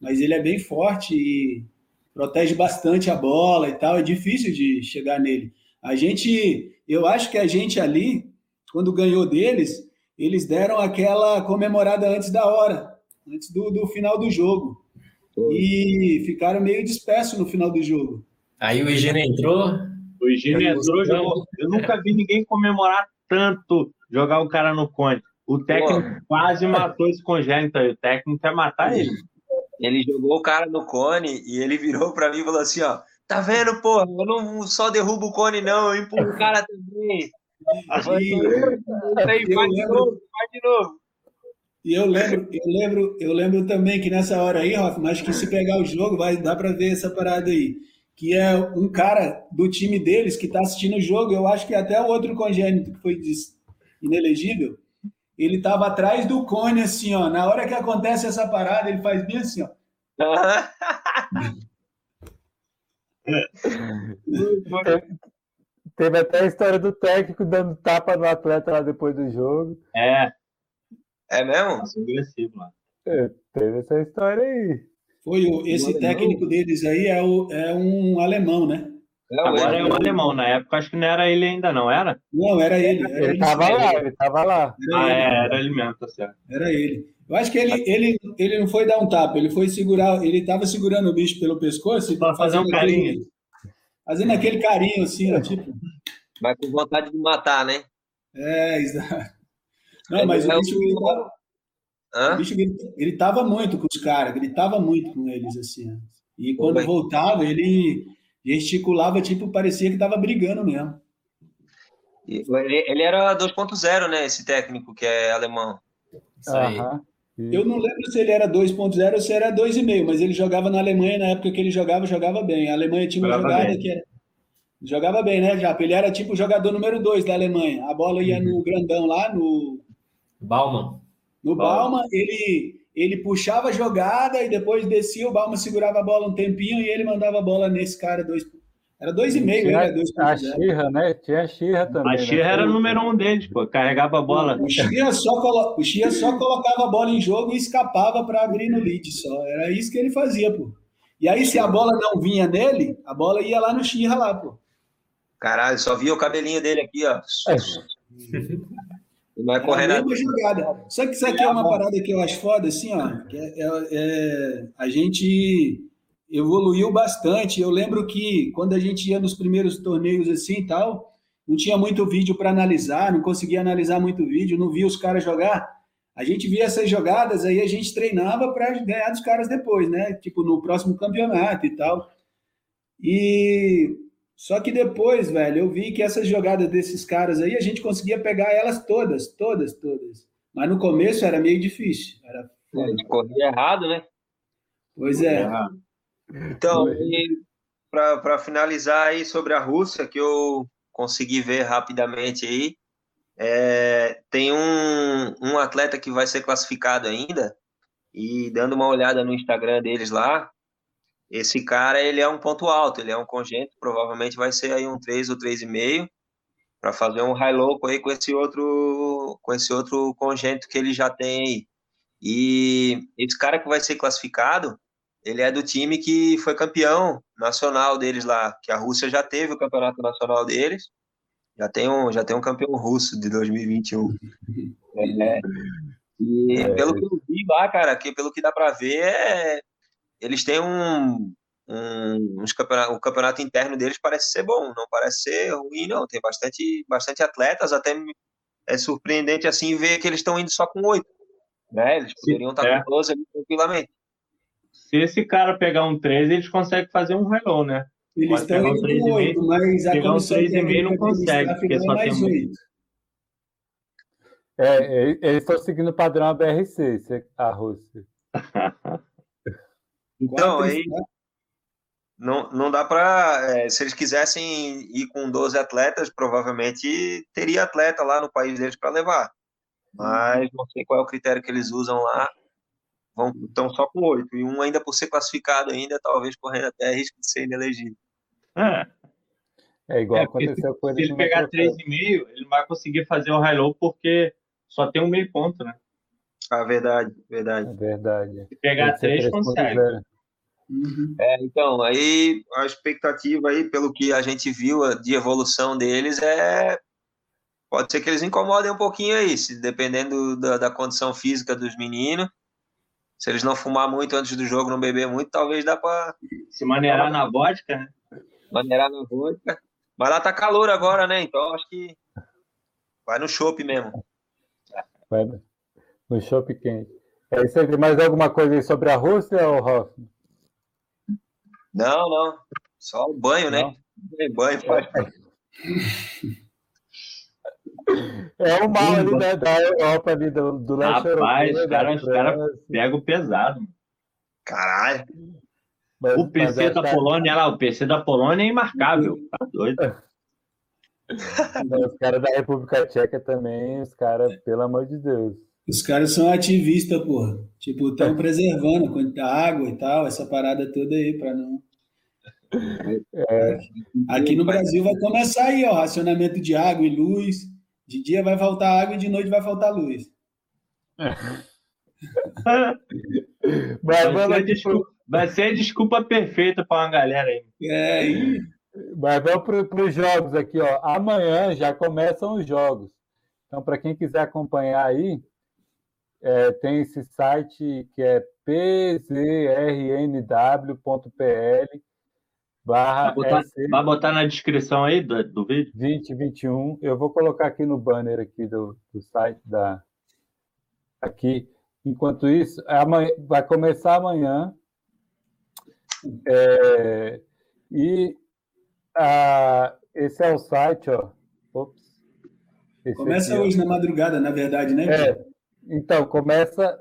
mas ele é bem forte e protege bastante a bola e tal. É difícil de chegar nele. A gente, eu acho que a gente ali, quando ganhou deles, eles deram aquela comemorada antes da hora, antes do, do final do jogo. E ficaram meio dispersos no final do jogo. Aí o Higiene entrou. O Higiene entrou, jogou. Eu nunca vi ninguém comemorar tanto jogar o cara no cone. O técnico Pô. quase matou esse congênito aí. O técnico quer matar ele. Ele jogou o cara no cone e ele virou para mim e falou assim: ó, tá vendo, porra? Eu não só derrubo o cone, não, eu empurro o cara também. Aí, vai de novo, vai de novo. E eu lembro, eu lembro, eu lembro também que nessa hora aí, Rafa, mas que se pegar o jogo, vai dar para ver essa parada aí. Que é um cara do time deles que está assistindo o jogo, eu acho que até o outro congênito que foi inelegível, ele estava atrás do cone, assim, ó. Na hora que acontece essa parada, ele faz bem assim, ó. Teve até a história do técnico dando tapa no atleta lá depois do jogo. É. É mesmo? agressivo lá. É, teve essa história aí. Foi o, esse técnico deles aí é, o, é um alemão, né? Agora é o alemão, na época acho que não era ele ainda, não era? Não, era ele. Era ele estava lá, ele estava lá. Era ah, ele. é, era ele mesmo, tá certo. Era ele. Eu acho que ele, ele, ele não foi dar um tapa, ele foi segurar, ele estava segurando o bicho pelo pescoço para fazer um carinho. Aquele, fazendo aquele carinho assim, ó, tipo. Mas com vontade de matar, né? É, exato. Não, mas o é bicho gritava, o bicho gritava muito com os caras, gritava muito com eles, assim. E quando voltava, ele gesticulava, tipo, parecia que estava brigando mesmo. Ele, ele era 2.0, né? Esse técnico que é alemão. Isso aí. Eu não lembro se ele era 2.0 ou se era 2,5, mas ele jogava na Alemanha, na época que ele jogava, jogava bem. A Alemanha tinha uma jogava jogada bem. que era. Jogava bem, né, Japa? Ele era tipo o jogador número 2 da Alemanha. A bola ia uhum. no grandão lá, no. Bauman. No Bauman, Bauman ele ele puxava a jogada e depois descia, o Balma segurava a bola um tempinho e ele mandava a bola nesse cara. Dois, era dois e meio, era dois A Xirra, né? Tinha a Xirra também. A Xirra né? era o número um deles, pô. Carregava a bola. O Xirra só, colo... o só colocava a bola em jogo e escapava para abrir no lead só. Era isso que ele fazia, pô. E aí, se a bola não vinha nele, a bola ia lá no Xirra lá, pô. Caralho, só via o cabelinho dele aqui, ó. É. Não é correr nada. jogada. Só que isso aqui é uma parada que eu acho foda, assim, ó. É, é, é, a gente evoluiu bastante. Eu lembro que quando a gente ia nos primeiros torneios assim e tal, não tinha muito vídeo para analisar, não conseguia analisar muito vídeo, não via os caras jogar. A gente via essas jogadas, aí a gente treinava para ganhar dos caras depois, né? Tipo, no próximo campeonato e tal. E só que depois, velho, eu vi que essas jogadas desses caras aí, a gente conseguia pegar elas todas, todas, todas. Mas no começo era meio difícil. Era a gente corria errado, né? Pois é. Então, para finalizar aí sobre a Rússia, que eu consegui ver rapidamente aí, é, atleta que vai ser classificado ainda, e dando uma olhada no Instagram deles lá, esse cara ele é um ponto alto, ele é um congênito, provavelmente vai ser aí um 3 ou 3,5 para fazer um high louco aí com esse outro com esse outro congênito que ele já tem aí. E esse cara que vai ser classificado, ele é do time que foi campeão nacional deles lá, que a Rússia já teve o campeonato nacional deles. Já tem um, já tem um campeão russo de 2021. É, e é. pelo que eu vi lá, cara, que pelo que dá para ver, é, eles têm um, um uns campeonato, o campeonato interno deles parece ser bom, não parece ser ruim, não. Tem bastante, bastante atletas, até é surpreendente assim ver que eles estão indo só com oito. Né? Eles poderiam estar é. com 12 ali tranquilamente. Se esse cara pegar um 13, eles conseguem fazer um hello, né? Eles estão indo com 8, mas a comissão um 3,5 não consegue, porque só tem muito. É, eles estão seguindo o padrão ABRC, a Rússia. então, aí não, não dá para. É, se eles quisessem ir com 12 atletas, provavelmente teria atleta lá no país deles para levar. Mas não sei qual é o critério que eles usam lá. Vão, estão só com oito. E um ainda por ser classificado ainda, talvez correndo até risco de ser inelegido. É. É igual é, aconteceu com ele. Se ele pegar 3,5, ele vai conseguir fazer o high low porque só tem um meio ponto, né? Ah, verdade, verdade. É verdade. Se pegar 3, consegue. Uhum. É, então, aí a expectativa aí, pelo que a gente viu de evolução deles, é pode ser que eles incomodem um pouquinho aí, se dependendo da, da condição física dos meninos. Se eles não fumar muito antes do jogo, não beber muito, talvez dá para se maneirar na vodka, né? Maneirar na vodka. Mas lá tá calor agora, né? Então acho que vai no chopp mesmo. Vai no chopp quente. É isso aí. Mais alguma coisa aí sobre a Rússia, ou Hoffman? Não, não. Só o banho, né? não. né? Banho. É o mal ali né, da Europa, ali do, do leste Rapaz, os caras cara pegam pesado. Caralho. Mas, o PC da Polônia, lá, o PC da Polônia é imarcável. Tá doido. os caras da República Tcheca também, os caras, pelo amor de Deus. Os caras são ativistas, porra. Tipo, estão preservando a água e tal, essa parada toda aí, para não. É. Aqui no Brasil vai começar aí, ó, racionamento de água e luz. De dia vai faltar água e de noite vai faltar luz. vai, ser desculpa, vai ser a desculpa perfeita para uma galera aí. É, e... Mas vamos para os jogos aqui, ó. Amanhã já começam os jogos. Então, para quem quiser acompanhar aí, é, tem esse site que é pzrnw.pl Barra vai, botar, SC, vai botar na descrição aí do, do vídeo? 2021. Eu vou colocar aqui no banner aqui do, do site da. Aqui. Enquanto isso, amanhã, vai começar amanhã. É, e a, esse é o site, ó. Ops, começa aqui, hoje ó. na madrugada, na verdade, né? É, então, começa.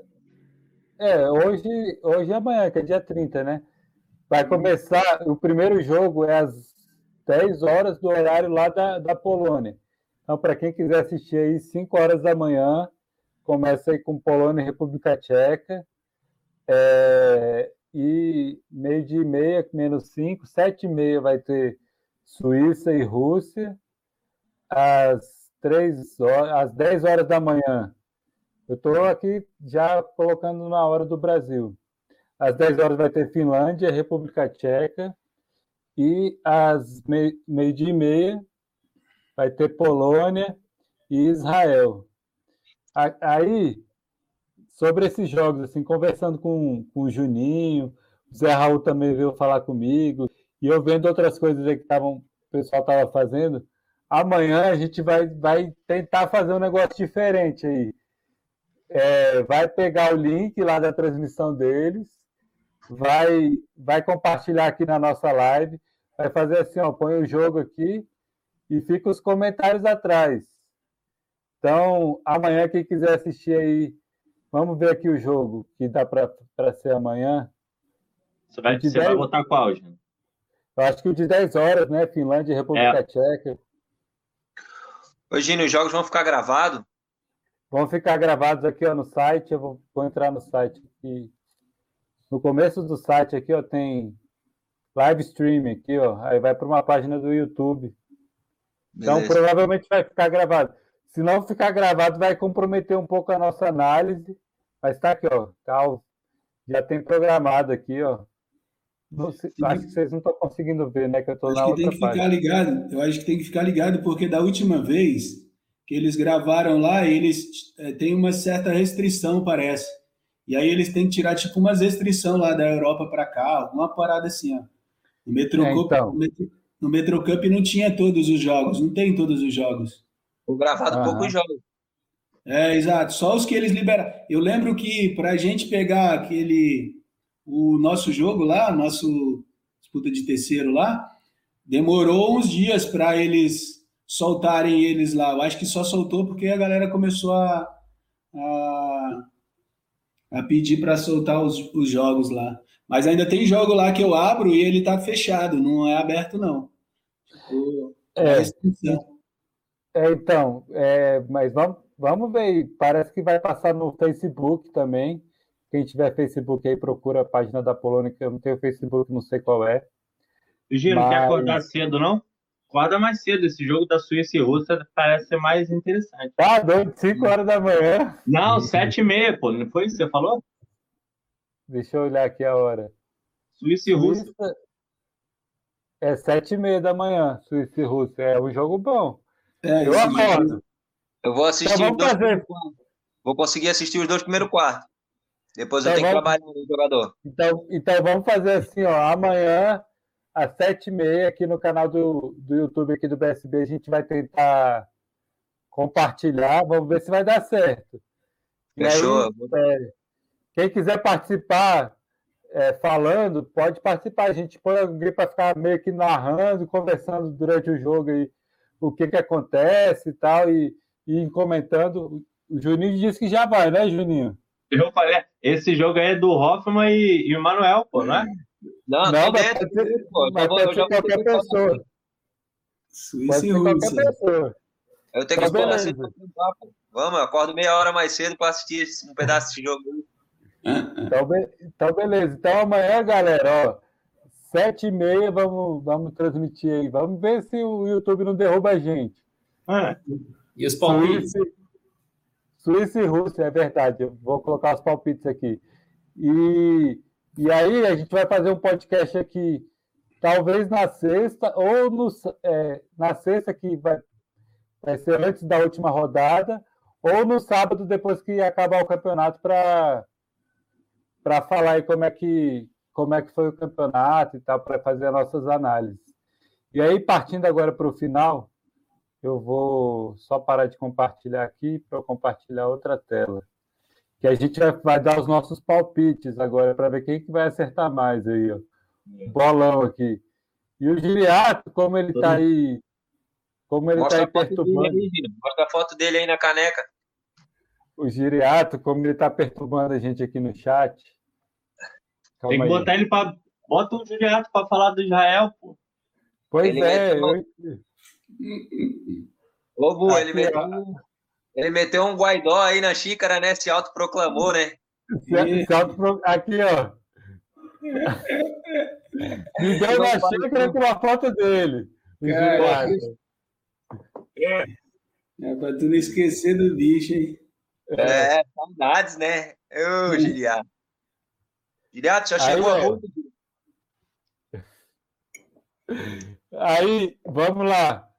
É, hoje, hoje e amanhã, que é dia 30, né? Vai começar, o primeiro jogo é às 10 horas do horário lá da, da Polônia. Então, para quem quiser assistir aí, 5 horas da manhã, começa aí com Polônia e República Tcheca. É, e meio de meia, menos 5, 7 e meia vai ter Suíça e Rússia. Às, 3 horas, às 10 horas da manhã, eu estou aqui já colocando na hora do Brasil. Às 10 horas vai ter Finlândia, República Tcheca. E às meio-dia e meia vai ter Polônia e Israel. Aí, sobre esses jogos, assim, conversando com, com o Juninho, o Zé Raul também veio falar comigo, e eu vendo outras coisas que tavam, o pessoal estava fazendo, amanhã a gente vai, vai tentar fazer um negócio diferente aí. É, vai pegar o link lá da transmissão deles, vai, vai compartilhar aqui na nossa live, vai fazer assim, ó, põe o jogo aqui e fica os comentários atrás. Então, amanhã, quem quiser assistir aí, vamos ver aqui o jogo que dá para ser amanhã. Você vai, você 10, vai votar qual, gente? Eu acho que o de 10 horas, né? Finlândia e República é. Tcheca. Ô, Gino, os jogos vão ficar gravados? Vão ficar gravados aqui ó, no site. Eu vou, vou entrar no site aqui. No começo do site aqui, ó, tem live stream aqui, ó. Aí vai para uma página do YouTube. Então, Beleza. provavelmente vai ficar gravado. Se não ficar gravado, vai comprometer um pouco a nossa análise. Mas está aqui, ó. Tá, já tem programado aqui, ó. acho que vocês não estão conseguindo ver, né? Que eu estou na outra tem que ficar ligado. Eu acho que tem que ficar ligado, porque da última vez que eles gravaram lá, eles é, têm uma certa restrição, parece. E aí eles têm que tirar tipo umas restrições lá da Europa para cá, uma parada assim, ó. No Metro, é, Cup, então. no Metro Cup não tinha todos os jogos, não tem todos os jogos. O gravado uhum. poucos jogos. É, exato. Só os que eles liberaram. Eu lembro que para a gente pegar aquele o nosso jogo lá, nosso disputa de terceiro lá, demorou uns dias para eles soltarem eles lá. Eu acho que só soltou porque a galera começou a, a a pedir para soltar os, os jogos lá. Mas ainda tem jogo lá que eu abro e ele está fechado, não é aberto, não. Tipo, é, é, então, é, mas vamos, vamos ver. Parece que vai passar no Facebook também. Quem tiver Facebook aí, procura a página da Polônia, que eu não tenho Facebook, não sei qual é. Giro, mas... quer acordar cedo, não? Acorda mais cedo. Esse jogo da Suíça e Rússia parece ser mais interessante. Tá doido, 5 horas da manhã. Não, 7 e meia, pô. Não foi isso que você falou? Deixa eu olhar aqui a hora. Suíça e Rússia. Suíça... É 7 e meia da manhã, Suíça e Rússia. É um jogo bom. É, eu acordo. Eu vou assistir então, os dois Vou conseguir assistir os dois primeiros quartos. Depois então, eu tenho vamos... que trabalhar no jogador. Então, então vamos fazer assim, ó. Amanhã às sete e meia aqui no canal do, do YouTube aqui do BSB. A gente vai tentar compartilhar, vamos ver se vai dar certo. Fechou. Aí, é, quem quiser participar é, falando, pode participar. A gente põe alguém para ficar meio que narrando, conversando durante o jogo aí, o que, que acontece e tal, e, e comentando. O Juninho disse que já vai, né, Juninho? Eu falei, esse jogo aí é do Hoffman e, e o Manuel, pô, não é? Não, não pode ser, pô, mas pode ser qualquer pessoa. Suíça e Rússia. Pessoa. Eu tenho que tá acordar cedo Vamos, eu acordo meia hora mais cedo para assistir um pedaço desse jogo. Então, be... então, beleza. Então, amanhã, galera, ó, sete e meia, vamos, vamos transmitir aí. Vamos ver se o YouTube não derruba a gente. É. E os palpites? Suíça, Suíça e Rússia, é verdade. Eu vou colocar os palpites aqui. E e aí a gente vai fazer um podcast aqui, talvez na sexta, ou no, é, na sexta, que vai, vai ser antes da última rodada, ou no sábado, depois que acabar o campeonato, para falar aí como é, que, como é que foi o campeonato e tal, para fazer as nossas análises. E aí, partindo agora para o final, eu vou só parar de compartilhar aqui para compartilhar outra tela que a gente vai, dar os nossos palpites agora para ver quem que vai acertar mais aí, ó. Bolão aqui. E o Giriato, como ele está aí, como ele está aí perturbando. Aí, Mostra a foto dele aí na caneca. O Giriato, como ele está perturbando a gente aqui no chat. Calma Tem que aí. botar ele para. Bota o Giriato para falar do Israel, pô. Pois ele é. Meteu... Eu... Ô, Bu, ele meteu. Ele meteu um Guaidó aí na xícara, né? Se autoproclamou, né? Se, se autopro... Aqui, ó. Me deu na xícara com uma foto dele. É, é, é pra tu não esquecer do bicho, hein? É, é saudades, né? Ô, Giliato. Giliato, já chegou aí, a roupa. Aí, vamos lá.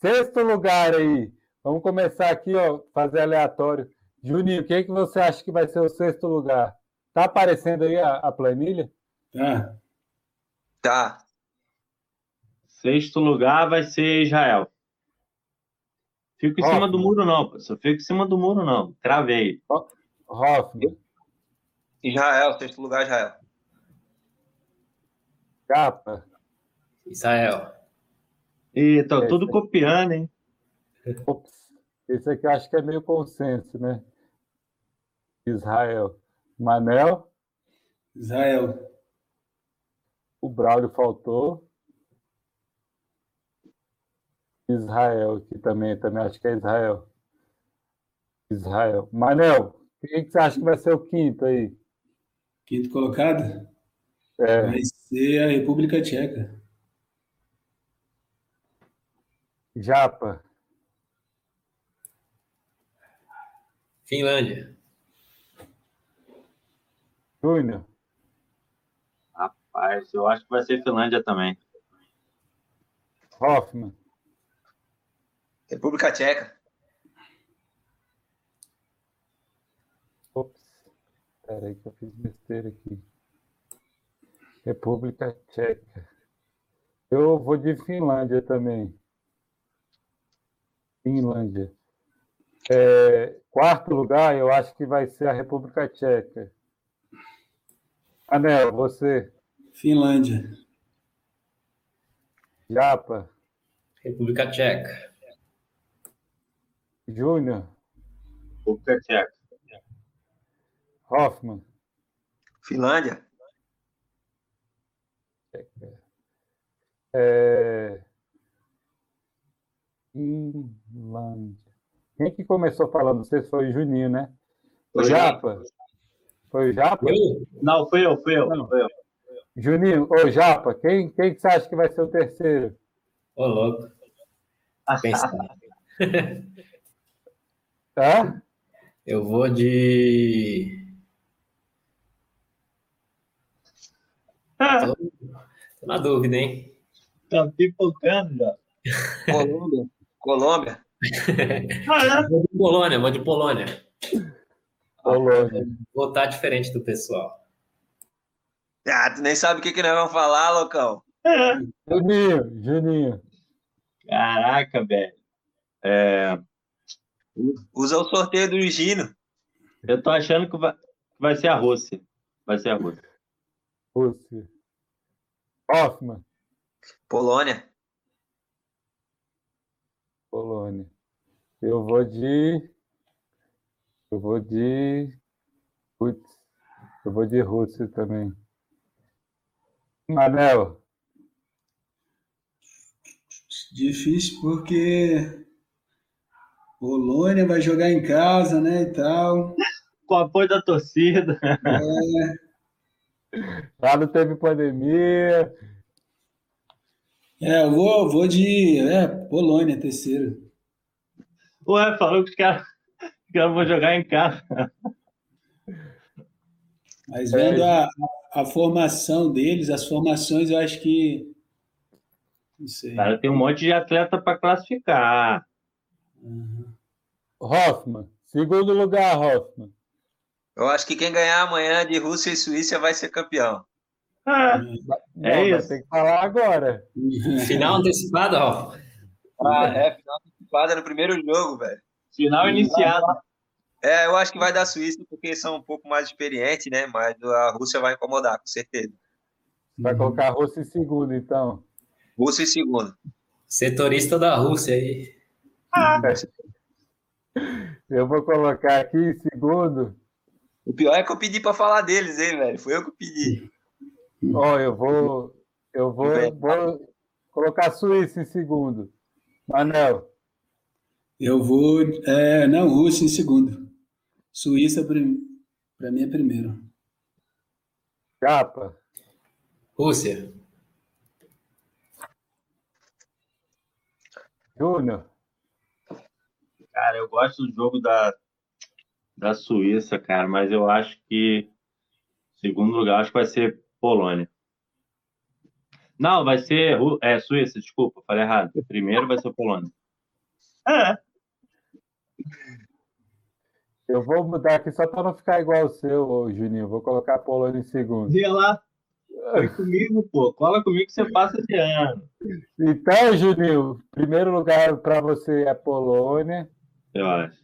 Sexto lugar aí. Vamos começar aqui, ó, fazer aleatório. Juninho, quem que você acha que vai ser o sexto lugar? Tá aparecendo aí a, a planilha? Tá. Tá. Sexto lugar vai ser Israel. Fico em Hoffman. cima do muro, não, professor. Fico em cima do muro, não. Travei. Hoffman. Israel, sexto lugar, Israel. Capa. Israel. Eita, tudo copiando, hein? Ops, esse aqui eu acho que é meio consenso, né? Israel. Manel? Israel. O Braulio faltou. Israel aqui também, também acho que é Israel. Israel. Manel, quem que você acha que vai ser o quinto aí? Quinto colocado? É. Vai ser a República Tcheca. Japa. Finlândia. Júnior. Rapaz, eu acho que vai ser Finlândia também. Hoffman. República Tcheca. Ops. Espera aí que eu fiz besteira aqui. República Tcheca. Eu vou de Finlândia também. Finlândia. É, quarto lugar, eu acho que vai ser a República Tcheca. Anel, você. Finlândia. Japa. República Tcheca. Júnior. República Tcheca. Hoffman. Finlândia. É... Finlândia. Quem que começou falando? Não sei se foi o Juninho, né? Foi Japa. Foi o Japa? Eu? Não, fui eu, fui eu. Não. Fui eu. Juninho, ô Japa, quem, quem que você acha que vai ser o terceiro? Ô, louco. Pensar. Hã? Eu vou de. Tô, tô na dúvida, hein? Tá pipocando já. Colômbia. Colômbia. Vou de Polônia, vou de Polônia. Polônia. Vou estar diferente do pessoal. Ah, tu nem sabe o que, que nós vamos falar, loucão. Juninho, Juninho. Caraca, velho. É, Usa o sorteio do Gino. eu tô achando que vai, vai ser a Rússia. Vai ser a Rússia. Rússia. Hoffman, Polônia. Polônia. Eu vou de. Eu vou de. Putz, eu vou de Rússia também. Manel, Difícil porque Polônia vai jogar em casa, né, e tal. Com o apoio da torcida. lá não teve pandemia. É, eu vou, vou de é, Polônia, terceiro. Ué, falou que os caras vão jogar em casa. Mas vendo a, a formação deles, as formações, eu acho que. Não sei. Cara, tem um monte de atleta para classificar. Uhum. Hoffman, segundo lugar, Hoffman. Eu acho que quem ganhar amanhã de Rússia e Suíça vai ser campeão. Ah, É isso. ter que falar agora. Final antecipada, ó. Ah, é, final antecipada no primeiro jogo, velho. final iniciado. É, eu acho que vai dar Suíça porque são um pouco mais experientes, né? Mas a Rússia vai incomodar, com certeza. Vai colocar a Rússia em segundo, então. Rússia em segundo. Setorista da Rússia aí. Eu vou colocar aqui em segundo. O pior é que eu pedi pra falar deles, hein, velho? Foi eu que pedi. Ó, eu vou. Eu vou, vou colocar a Suíça em segundo. Manel, Eu vou. É, não, Rússia em segundo. Suíça, para mim, é primeiro. Japa, Rússia. Júnior, Cara, eu gosto do jogo da, da Suíça, cara, mas eu acho que segundo lugar acho que vai ser Polônia. Não, vai ser é Suíça, desculpa, falei errado. Primeiro vai ser Polônia. É, eu vou mudar aqui só para não ficar igual o seu, Juninho. Vou colocar a Polônia em segundo. vê lá. Vem comigo, pô. Cola comigo que você passa de ano. Então, Juninho, primeiro lugar para você é a Polônia, Eu acho.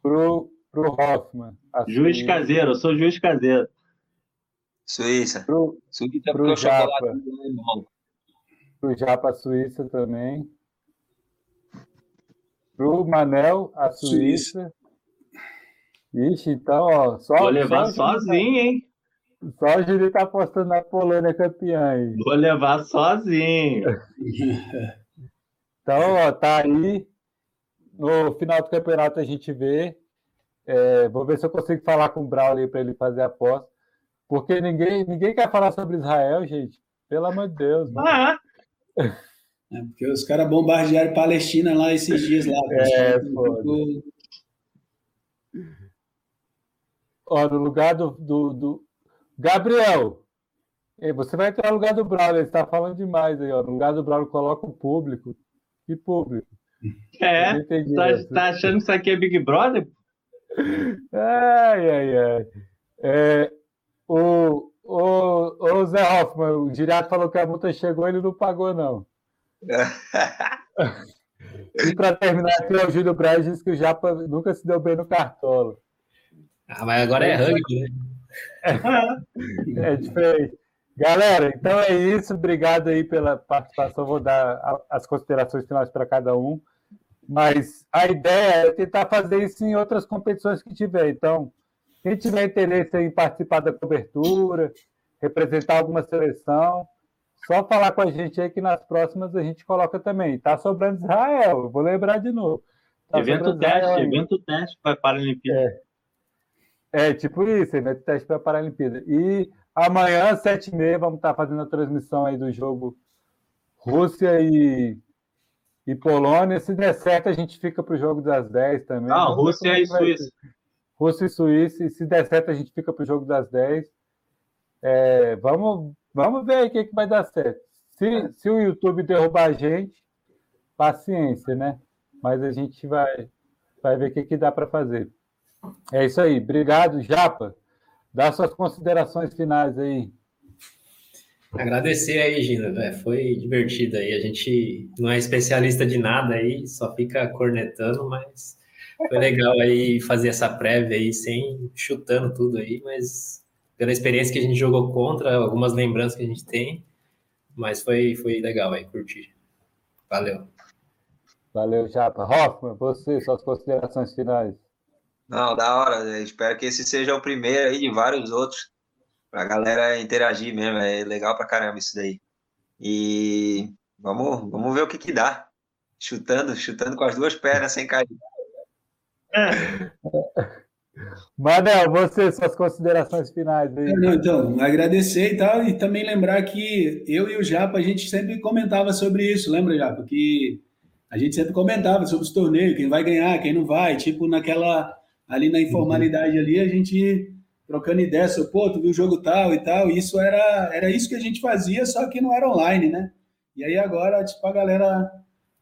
pro, pro Hoffman. a Juiz caseiro, eu sou juiz caseiro. Suíça. Pro, Suíça Pro Japa. é pro Japa, a Suíça também. Pro Manel, a Suíça. Ixi, então, ó, só, Vou levar só, Juninho sozinho, hein? tá- só o Juninho tá apostando na Polônia campeã aí. Vou levar sozinho. Então, ó, tá aí. No final do campeonato a gente vê É, vou ver se eu consigo falar com o Braulio para ele fazer a aposta. Porque ninguém, ninguém quer falar sobre Israel, gente. Pelo amor de Deus. Ah, é porque os caras bombardearam Palestina lá esses dias lá. É. Ó, no lugar do, do, do... Gabriel, você vai entrar no lugar do Braulio, ele está falando demais aí, ó. No lugar do Braulio, coloca o público. Que público? É, tá, tá, achando que isso aqui é Big Brother? Ai, ai, ai. É, o, o, o Zé Hoffman, o Girato falou que a multa chegou e ele não pagou, não. e para terminar aqui, o Júlio Braz disse que o Japa nunca se deu bem no cartola. Ah, mas agora é rugby, né? É, é diferente. Galera, então é isso. Obrigado aí pela participação. Vou dar as considerações finais para cada um. Mas a ideia é tentar fazer isso em outras competições que tiver. Então, quem tiver interesse em participar da cobertura, representar alguma seleção, só falar com a gente aí que nas próximas a gente coloca também. Tá sobrando Israel, vou lembrar de novo. Tá evento teste, evento teste para a Paralimpíada. É. é, tipo isso, evento teste para a Paralimpíada. E amanhã, sete e meia, vamos estar fazendo a transmissão aí do jogo Rússia e e Polônia. Se der certo, a gente fica para o jogo das 10 também. Ah, Rússia e Suíça. Rússia e Suíça. E se der certo, a gente fica para o jogo das 10. É, vamos, vamos ver aí o que, que vai dar certo. Se, se o YouTube derrubar a gente, paciência, né? Mas a gente vai, vai ver o que, que dá para fazer. É isso aí. Obrigado, Japa. Dá suas considerações finais aí. Agradecer aí, Gina, é, foi divertido aí. A gente não é especialista de nada aí, só fica cornetando, mas foi legal aí fazer essa prévia aí, sem chutando tudo aí, mas pela experiência que a gente jogou contra, algumas lembranças que a gente tem, mas foi, foi legal aí, curtir. Valeu. Valeu, Japa. Hoffman, você, suas considerações finais. Não, da hora. Espero que esse seja o primeiro aí de vários outros pra galera interagir mesmo. É legal pra caramba isso daí. E vamos, vamos ver o que que dá. Chutando, chutando com as duas pernas sem cair. Manel, você, suas considerações finais aí. Não, então, agradecer e tal, e também lembrar que eu e o Japa, a gente sempre comentava sobre isso, lembra, Japa? Que a gente sempre comentava sobre os torneios, quem vai ganhar, quem não vai, tipo, naquela, ali na informalidade ali, a gente trocando ideia sobre, pô, tu viu o jogo tal e tal, e isso era, era isso que a gente fazia, só que não era online, né? E aí agora, tipo, a galera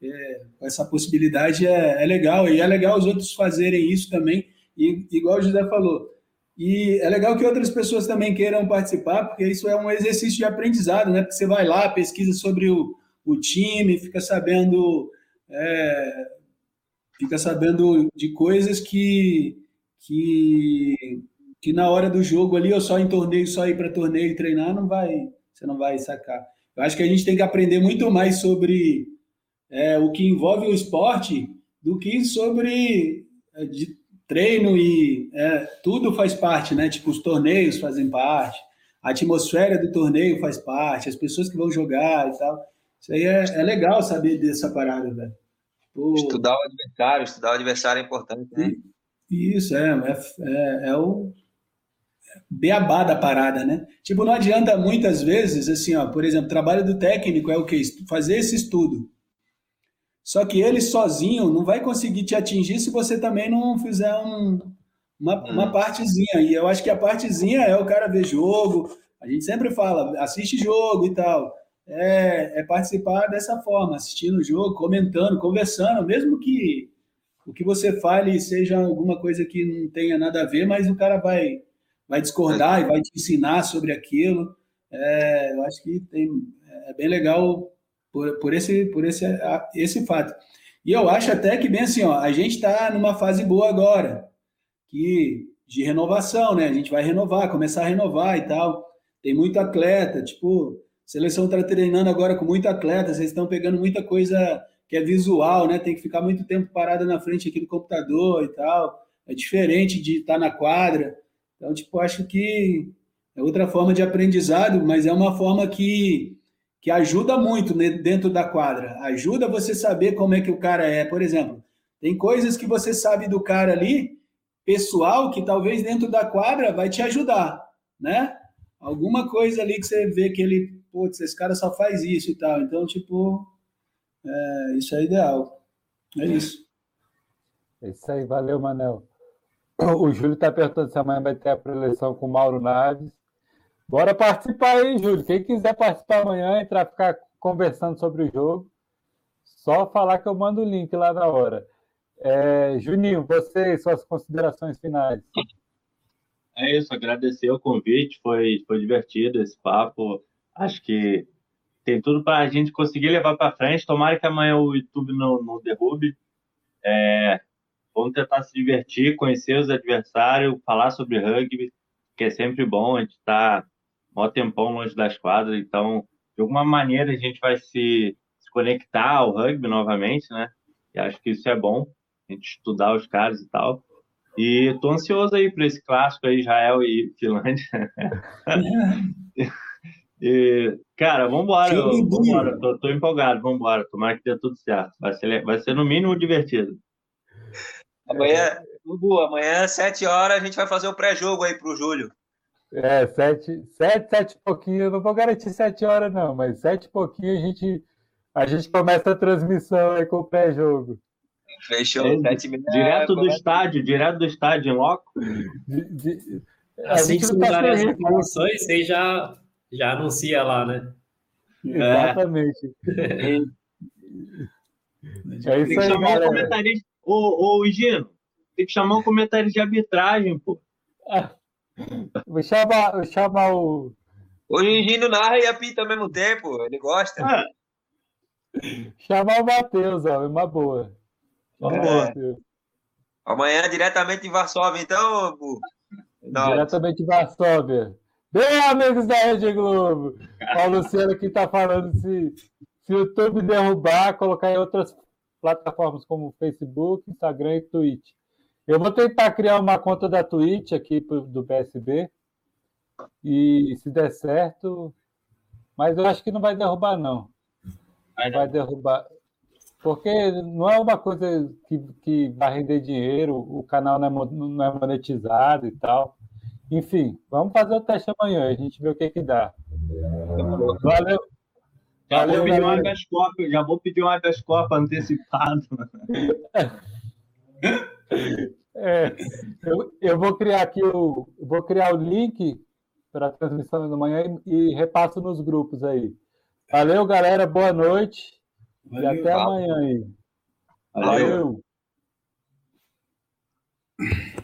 é, essa possibilidade é, é, legal, e é legal os outros fazerem isso também, e igual o José falou, e é legal que outras pessoas também queiram participar, porque isso é um exercício de aprendizado, né? Porque você vai lá, pesquisa sobre o, o time, fica sabendo, é, fica sabendo de coisas que, que que na hora do jogo ali, ou só em torneio, só ir para torneio e treinar, não vai, você não vai sacar. Eu acho que a gente tem que aprender muito mais sobre é, o que envolve o esporte do que sobre é, de treino e é, tudo faz parte, né? Tipo, os torneios fazem parte, a atmosfera do torneio faz parte, as pessoas que vão jogar e tal. Isso aí é, é legal saber dessa parada, velho. Pô... Estudar o adversário, estudar o adversário é importante, né? Isso, é, é, é, é o, beabá da parada, né? Tipo, não adianta muitas vezes, assim, ó, por exemplo, trabalho do técnico é o quê? Fazer esse estudo. Só que ele sozinho não vai conseguir te atingir se você também não fizer um, uma, uma hum. partezinha. E eu acho que a partezinha é o cara ver jogo. A gente sempre fala, assiste jogo e tal. É, é participar dessa forma, assistindo o jogo, comentando, conversando, mesmo que o que você fale seja alguma coisa que não tenha nada a ver, mas o cara vai vai discordar e vai te ensinar sobre aquilo. É, eu acho que tem, é bem legal por, por, esse, por esse, esse fato. E eu acho até que, bem assim, ó, a gente está numa fase boa agora, que de renovação, né? A gente vai renovar, começar a renovar e tal. Tem muito atleta, tipo, seleção está treinando agora com muito atleta, vocês estão pegando muita coisa que é visual, né? Tem que ficar muito tempo parada na frente aqui do computador e tal. É diferente de estar tá na quadra. Então, tipo, acho que é outra forma de aprendizado, mas é uma forma que, que ajuda muito dentro da quadra. Ajuda você saber como é que o cara é. Por exemplo, tem coisas que você sabe do cara ali pessoal que talvez dentro da quadra vai te ajudar, né? Alguma coisa ali que você vê que ele, putz, esse cara só faz isso e tal. Então, tipo, é, isso é ideal. É isso. É isso aí, valeu, Manel. O Júlio está perguntando se amanhã vai ter a preleção com o Mauro Naves. Bora participar aí, Júlio. Quem quiser participar amanhã, entrar ficar conversando sobre o jogo, só falar que eu mando o link lá na hora. É, Juninho, você suas considerações finais. É isso, agradecer o convite, foi, foi divertido esse papo. Acho que tem tudo para a gente conseguir levar para frente. Tomara que amanhã o YouTube não, não derrube. É, vamos tentar se divertir, conhecer os adversários, falar sobre rugby, que é sempre bom. A gente está mó tempão longe das quadras, então, de alguma maneira, a gente vai se, se conectar ao rugby novamente, né? E acho que isso é bom, a gente estudar os caras e tal. E tô ansioso aí para esse clássico aí, Israel e Finlândia. e, cara, vambora, vambora. Tô, tô empolgado, vambora. Tomara que dê tudo certo. Vai ser, vai ser no mínimo divertido. Amanhã, Hugo, amanhã, sete horas, a gente vai fazer o pré-jogo aí pro Júlio. É, sete, sete, sete e pouquinho, eu não vou garantir sete horas, não, mas sete e pouquinho a gente, a gente começa a transmissão aí com o pré-jogo. Fechou, é, sete Direto do estádio, direto do estádio, em loco. De, de, assim que mudarem as informações, você já, já anuncia lá, né? Exatamente. É, é isso aí, chamar um comentarista. Ô, ô, Gino, tem que chamar um comentário de arbitragem, pô. Ah. Vou chamar, vou chamar o. O Gino narra e apita ao mesmo tempo, ele gosta. Ah. Chamar o Matheus, ó, uma boa. Uma é. boa. Amanhã diretamente em Varsóvia, então, Bu. Diretamente em Varsóvia. Bem, amigos da Rede Globo. O Luciano aqui está falando se, se o YouTube derrubar, colocar em outras plataformas como Facebook, Instagram e Twitch. Eu vou tentar criar uma conta da Twitch aqui do PSB. E se der certo. Mas eu acho que não vai derrubar, não. Não vai derrubar. Porque não é uma coisa que, que vai render dinheiro, o canal não é, não é monetizado e tal. Enfim, vamos fazer o teste amanhã, a gente vê o que, que dá. Valeu. Já, Valeu, vou pedir um habeas corpus, já vou pedir um habeas corpus antecipado. É, eu, eu vou criar aqui o vou criar o link para a transmissão da manhã e, e, repasso nos grupos aí. Valeu, galera. Boa noite. Valeu, e até amanhã aí. Valeu. Valeu.